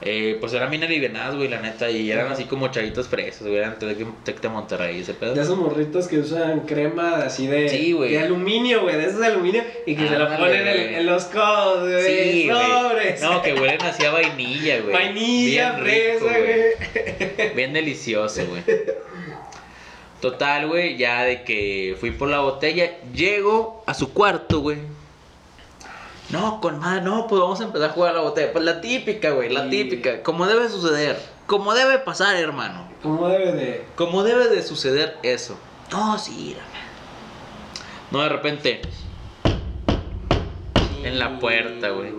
Eh, pues eran bien alivianadas, güey, la neta. Y eran así como chavitas fresas, güey. Eran Tec de Monterrey, ese pedo. De esos morritos que usan crema así de, Sí, güey. de aluminio, güey, de esos de aluminio y que se la ponen en, los codos, güey. Sí, güey. sobres. No, que huelen así a vainilla, güey. Vainilla, Bien rico, fresa, güey. Bien delicioso, güey. Total, güey, ya de que fui por la botella, llego a su cuarto, güey. No, con madre, no, pues vamos a empezar a jugar a la botella. Pues la típica, güey, la Sí. típica. Como debe suceder. Como debe pasar, hermano. ¿Cómo debe de...? Como debe de suceder eso. No, sí, dame. No, de repente. En la puerta, güey.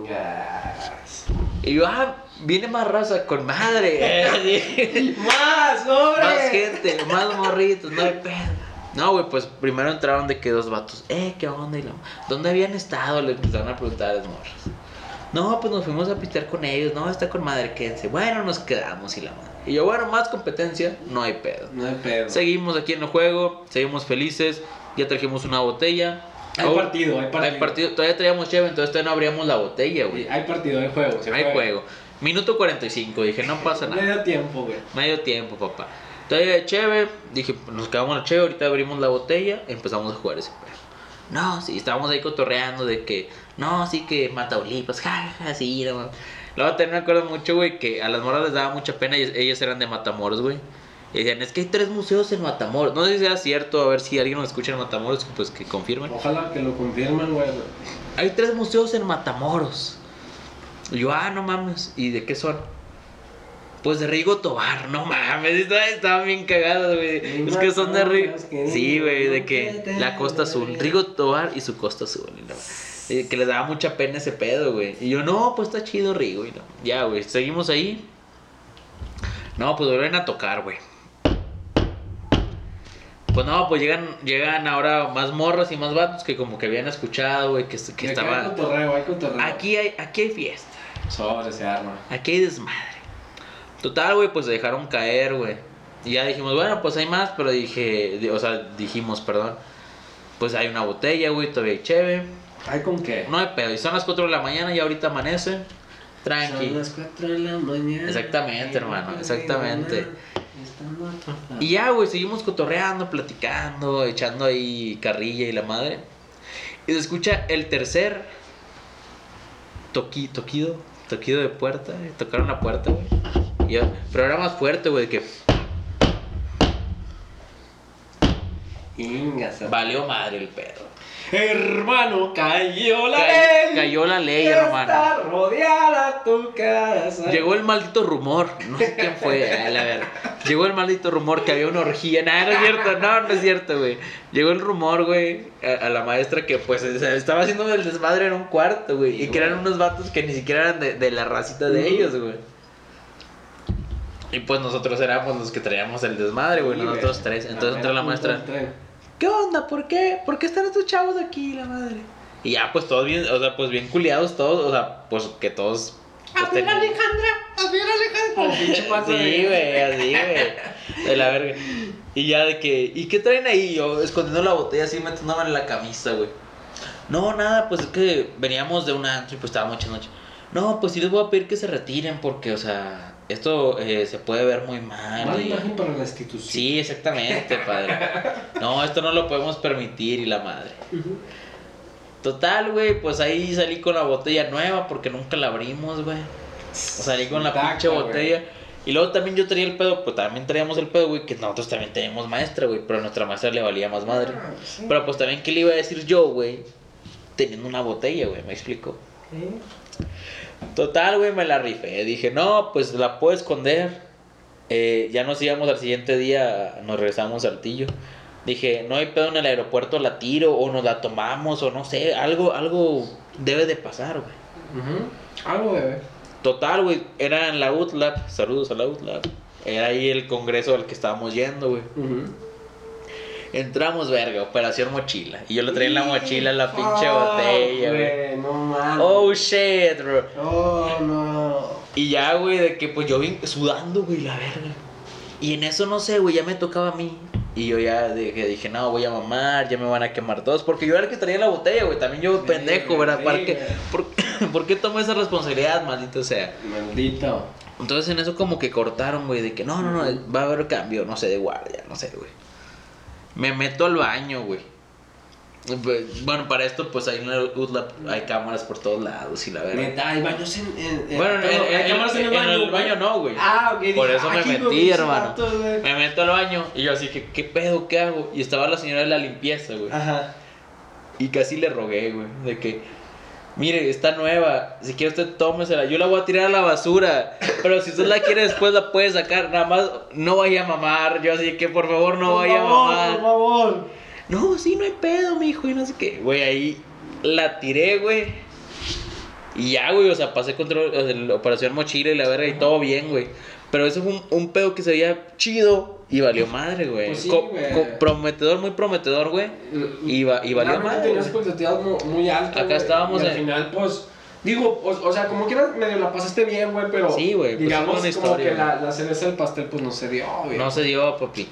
Y yo, ah, viene más raza con madre. [LAUGHS] ¡Más, hombre! más gente, más morritos, no hay pedo. No, güey, pues primero entraron de que dos vatos, eh, ¿qué onda? Y la- ¿Dónde habían estado? Le empezaron a preguntar a las morras. No, pues nos fuimos a pistear con ellos, no, está con madre, quédense. Bueno, nos quedamos y la madre. Y yo, bueno, más competencia, no hay pedo. No hay pedo. Seguimos aquí en el juego, seguimos felices, ya trajimos una botella. Hay Oh, partido, hay partido. Hay partido, todavía traíamos cheve, entonces todavía no abríamos la botella, güey. Hay partido, hay juego. Hay juega. juego. Minuto 45, dije, no pasa nada. Medio tiempo, güey. Medio tiempo, papá. Todavía de cheve, dije, nos quedamos la cheve, ahorita abrimos la botella, empezamos a jugar ese perro. No, sí, estábamos ahí cotorreando de que, no, sí que Mataulipas, jajaja, sí, no. Luego también me acuerdo mucho, güey, que a las morras les daba mucha pena, ellas, ellas eran de Matamoros, güey. Y decían, es que hay tres museos en Matamoros. No sé si sea cierto, a ver si alguien nos escucha en Matamoros, pues que confirmen. Ojalá que lo confirmen, güey. Hay tres museos en Matamoros. Y yo, ah, no mames. ¿Y de qué son? Pues de Rigo Tobar, no mames, estaban estaban bien cagadas, güey. Y Es que son de Rigo. Sí, güey, de que la Costa Azul. Rigo Tobar y su Costa Azul. y no. Y que les daba mucha pena ese pedo, güey. Y yo, no, pues está chido Rigo. Y no. Ya, güey, seguimos ahí. No, pues vuelven a tocar, güey. Pues no, pues llegan, llegan ahora más morras y más vatos que como que habían escuchado, güey, que, que Que acá Hay cotorreo, hay cotorreo. Aquí hay, aquí hay fiesta. Sobre se arma. Aquí hay desmadre. Total, güey, pues se dejaron caer, güey. Y ya dijimos, bueno, pues hay más, pero dije, di- o sea, dijimos, perdón. Pues hay una botella, güey, todavía hay cheve. ¿Hay con qué? No hay pedo. Y son las 4 de la mañana y ahorita amanece. Tranqui. Son las 4 de la mañana. Exactamente, hermano, exactamente. Y ya, güey, seguimos cotorreando, platicando, echando ahí carrilla y la madre. Y se escucha el tercer toqui, toquido, toquido de puerta. eh, Tocaron la puerta, güey. Y Pero era más fuerte, güey, que Ingas. valió madre el pedo. Hermano, cayó la ley. cayó la ley, Está hermano. rodeada tu casa. Llegó el maldito rumor, no sé quién fue, a ver. Llegó el maldito rumor que había una orgía. Nah, no es cierto, no, no es cierto, güey. Llegó el rumor, güey, a, a la maestra que pues estaba haciendo el desmadre en un cuarto, güey. Y que eran unos vatos que ni siquiera eran de, de la racita de ellos, güey. Y pues nosotros éramos los que traíamos el desmadre, güey, Sí, nosotros güey. tres. Entonces ver, entró la maestra. ¿Qué onda? ¿Por qué? ¿Por qué están estos chavos aquí, la madre? Y ya, pues todos bien, o sea, pues bien culiados todos, o sea, pues que todos. pues, A ver, Alejandra, a ver, Alejandra. [LAUGHS] Sí, güey, así, güey. De la verga. Y ya de que, ¿y qué traen ahí? Yo escondiendo la botella así metiéndome en la camisa, güey. No, nada, pues es que veníamos de un antro y pues estaba mucha noche. No, pues sí les voy a pedir que se retiren porque, o sea, esto eh, se puede ver muy mal. Mala y- imagen para la institución. Sí, exactamente, padre. No, esto no lo podemos permitir y la madre. Total, güey, pues ahí salí con la botella nueva porque nunca la abrimos, güey. Salí con la pinche botella. Y luego también yo traía el pedo, pues también traíamos el pedo, güey, que nosotros también teníamos maestra, güey, pero a nuestra maestra le valía más madre. Ah, sí. Pero pues también, ¿qué le iba a decir yo, güey? Teniendo una botella, güey, me explico. Sí. Total, güey, me la rifé. Dije, no, pues la puedo esconder. Eh, ya nos íbamos al siguiente día, nos regresamos al Saltillo. Dije, no hay pedo en el aeropuerto, la tiro o nos la tomamos o no sé, algo, algo debe de pasar, güey. Algo debe. Total, güey, era en la UTLAB, saludos a la UTLAB. Era ahí el congreso al que estábamos yendo, güey. Entramos, verga, operación mochila. Y yo le traía en la mochila la pinche Oh, botella, güey. No mames. Oh shit, bro. Oh, no. Y ya, güey, de que pues yo vine sudando, güey, la verga. Y en eso no sé, güey, ya me tocaba a mí. Y yo ya dije, dije, no, voy a mamar, ya me van a quemar todos. Porque yo era el que traía la botella, güey. También yo, Sí, pendejo, ¿verdad? sí, ¿Para qué? ¿Por, [LAUGHS] ¿Por qué tomo esa responsabilidad, maldito sea? Maldito. Entonces en eso como que cortaron, güey, de que no, no, no, va a haber cambio, no sé, de guardia, no sé, güey. Me meto al baño, güey. Bueno, para esto, pues en hay cámaras por todos lados y la verdad. Hay baños en. en- en- Bueno, en, en- hay cámaras en, el baño. el baño no, güey. Ah, ok. Por eso me metí, hermano. Me meto al baño y yo así que, ¿qué pedo? ¿Qué hago? Y estaba la señora de la limpieza, güey. Ajá. Y casi le rogué, güey, de que, mire, está nueva, si quiere usted tómesela, yo la voy a tirar a la basura, pero si usted la quiere después la puede sacar, nada más no vaya a mamar, yo así que por favor no Por vaya favor, a mamar. Por favor. No, sí, no hay pedo, mijo, y no sé qué. Güey, ahí la tiré, güey. Y ya, güey, o sea, pasé control, o sea, la operación mochila y la verga y todo bien, güey. Pero eso fue un, un pedo que se veía chido y valió madre, güey. Pues sí, prometedor, muy prometedor, güey. Y, va- y valió madre. tenías expectativas muy, muy altas. Acá güey, estábamos y al en- final, pues. Digo, o, o sea, como quieras, medio la pasaste bien, güey, pero. Sí, güey, pues, Digamos, como historia, que la, la cereza del pastel, pues no se dio, güey. No se dio, papi.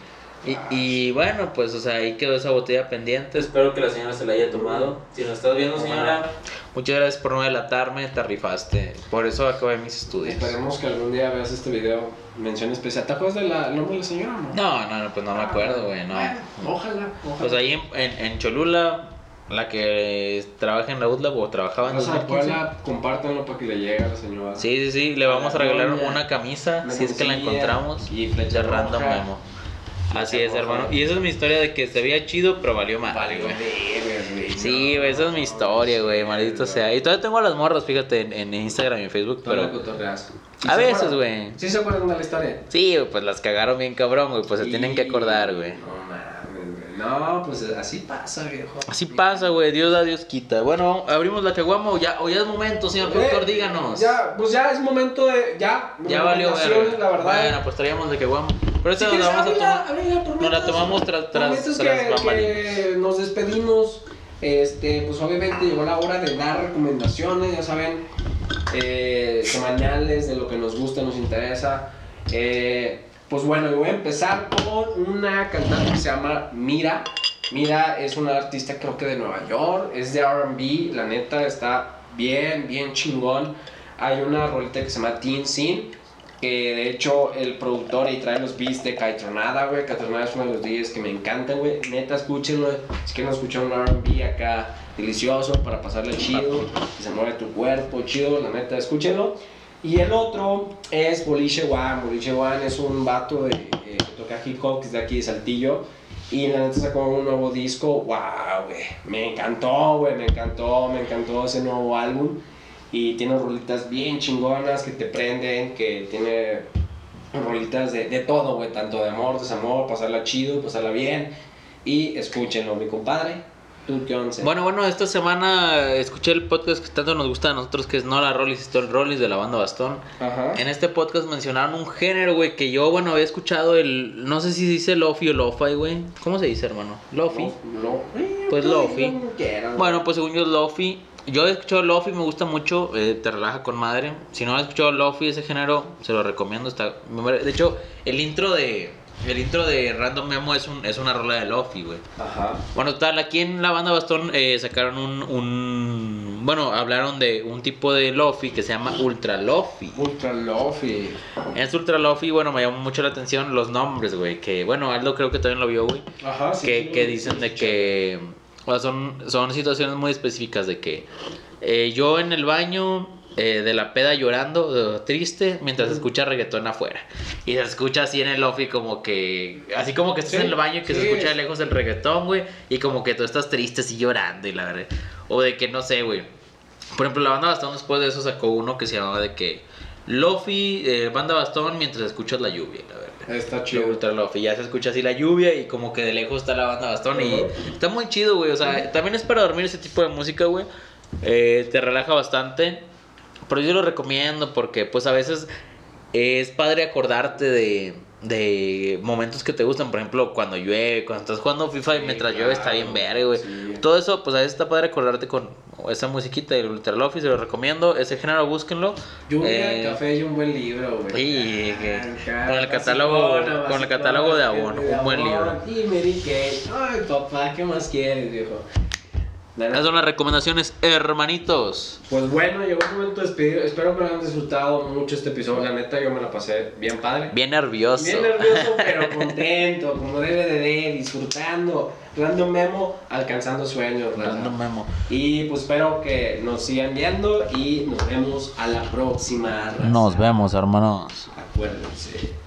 Y, y bueno, pues, o sea, ahí quedó esa botella pendiente. Espero que la señora se la haya tomado. Si nos estás viendo, señora, muchas gracias por no delatarme, te rifaste. Por eso acabé mis estudios. Esperemos que algún día veas este video. Mención especial. ¿Te acuerdas del nombre de la señora, no? No, no, no, pues no me acuerdo, güey, no. Bueno, ojalá, ojalá. Pues ahí en, en, en Cholula, la que trabaja en la UTLAB o trabajaba en Vas a 2015. Puebla, compártanlo para que le llegue a la señora. Sí, sí, sí, le vamos a la regalar una camisa, una si es que la encontramos. y flecha de Random. Memo. Así es, hermano. Y esa es mi historia de que se veía chido, pero valió mal. Vale, güey. güey, güey. Sí, güey, esa es mi historia, güey, maldito sea. Y todavía tengo a las morras, fíjate, en, en Instagram y en Facebook, Pero... A veces, güey. ¿Sí se acuerdan de la historia? Sí, güey, pues las cagaron bien cabrón, güey, pues se tienen que acordar, güey. No mames, güey. No, pues así pasa, viejo. Así pasa, güey, Dios da, Dios quita. Bueno, abrimos la caguama o ya, o ya es momento, señor Eh, productor, díganos. Ya, pues ya es momento de. Ya, Ya valió verga. la verdad. Bueno, pues traíamos de caguama. Pero Si esta nos quieres, la vamos a ábrela, tomar. ábrela por Nos la tomamos tras- tras- tras que, que nos despedimos. Este, pues obviamente llegó la hora de dar recomendaciones, ya saben, eh, semanales de lo que nos gusta, nos interesa. Eh, pues bueno, yo voy a empezar con una cantante que se llama Mira. Mira es una artista creo que de Nueva York, es de RB, la neta está bien, bien chingón. Hay una rolita que se llama Teen Scene, que de hecho el productor y trae los beats de Caitronada, güey. Caitronada es uno de los DJs que me encantan, güey. Neta, escúchenlo. Si quieren escuchar un RB acá delicioso para pasarle chido, que se mueve tu cuerpo, chido, la neta, escúchenlo. Y el otro es Boliche One. Boliche One es un vato de, eh, que toca hip hop, que es de aquí de Saltillo. Y la neta sacó un nuevo disco. ¡Wow, güey! Me encantó, güey. Me encantó, me encantó ese nuevo álbum. Y tiene rolitas bien chingonas que te prenden, que tiene rolitas de, de todo, güey. Tanto de amor, desamor, pasarla chido, pasarla bien. Y escúchenlo, mi compadre. ¿Tú qué once? Bueno, bueno, esta semana escuché el podcast que tanto nos gusta a nosotros, que es No la Rollis, Story Rollis de la banda Bastón. Ajá. En este podcast mencionaron un género, güey, que yo, bueno, había escuchado el. No sé si se dice Lofi o Lo-Fi, güey. ¿Cómo se dice, hermano? Lofi. Lo, eh, Pues Lofi. Bueno, pues según yo es Lofi. Yo he escuchado Lofi, me gusta mucho, eh, te relaja con madre. Si no has escuchado Lofi, ese género, se lo recomiendo. Está, de hecho, el intro de el intro de Random Memo es, un, es una rola de Lofi, güey. Ajá. Bueno, tal, aquí en la banda Bastón eh, sacaron un, un... Bueno, hablaron de un tipo de Lofi que se llama Ultra Lofi. Ultra Lofi. Este Ultra Lofi, bueno, me llamó mucho la atención los nombres, güey. Que, bueno, Aldo creo que también lo vio, güey Ajá, sí. que, sí, que sí, dicen sí, de que o sea, son, son situaciones muy específicas de que eh, yo en el baño eh, de la peda llorando, eh, triste, mientras se escucha reggaetón afuera. Y se escucha así en el lofi como que, así como que estás Sí, en el baño y que se escucha de lejos el reggaetón, güey, y como que tú estás triste así llorando y la verdad. O de que no sé, güey. Por ejemplo, la banda Bastón después de eso sacó uno que se llamaba de que Lofi, eh, banda Bastón mientras escuchas la lluvia, la. Está Chido. chido. Ultra Lofi, ya se escucha así la lluvia y como que de lejos está la banda bastón y está muy chido, güey. O sea, también es para dormir ese tipo de música, güey. Eh, te relaja bastante. Pero yo lo recomiendo porque pues a veces es padre acordarte de, de momentos que te gustan. Por ejemplo, cuando llueve, cuando estás jugando FIFA y Sí, mientras llueve está bien claro, verga, güey. sí. Todo eso, pues a veces está padre acordarte con esa musiquita del Ultra Lofi, se lo recomiendo. Ese género, búsquenlo. Lluvia, Eh, café y un buen libro, güey. Sí, Acá, con el basicona, catálogo- con el basicona, catálogo de Avon, de un buen Avon. Y Mary Kay. Ay, papá, ¿qué más quieres, viejo? Esas son las recomendaciones, hermanitos. Pues bueno, llegó el momento de despedir. Espero que lo hayan disfrutado mucho este episodio. La neta, yo me la pasé bien padre. Bien nervioso. Bien nervioso, pero [LAUGHS] contento, como debe de, disfrutando. Random Memo, alcanzando sueños, raza. Random memo. Y pues espero que nos sigan viendo y nos vemos a la próxima. raza. Nos vemos, hermanos. Acuérdense.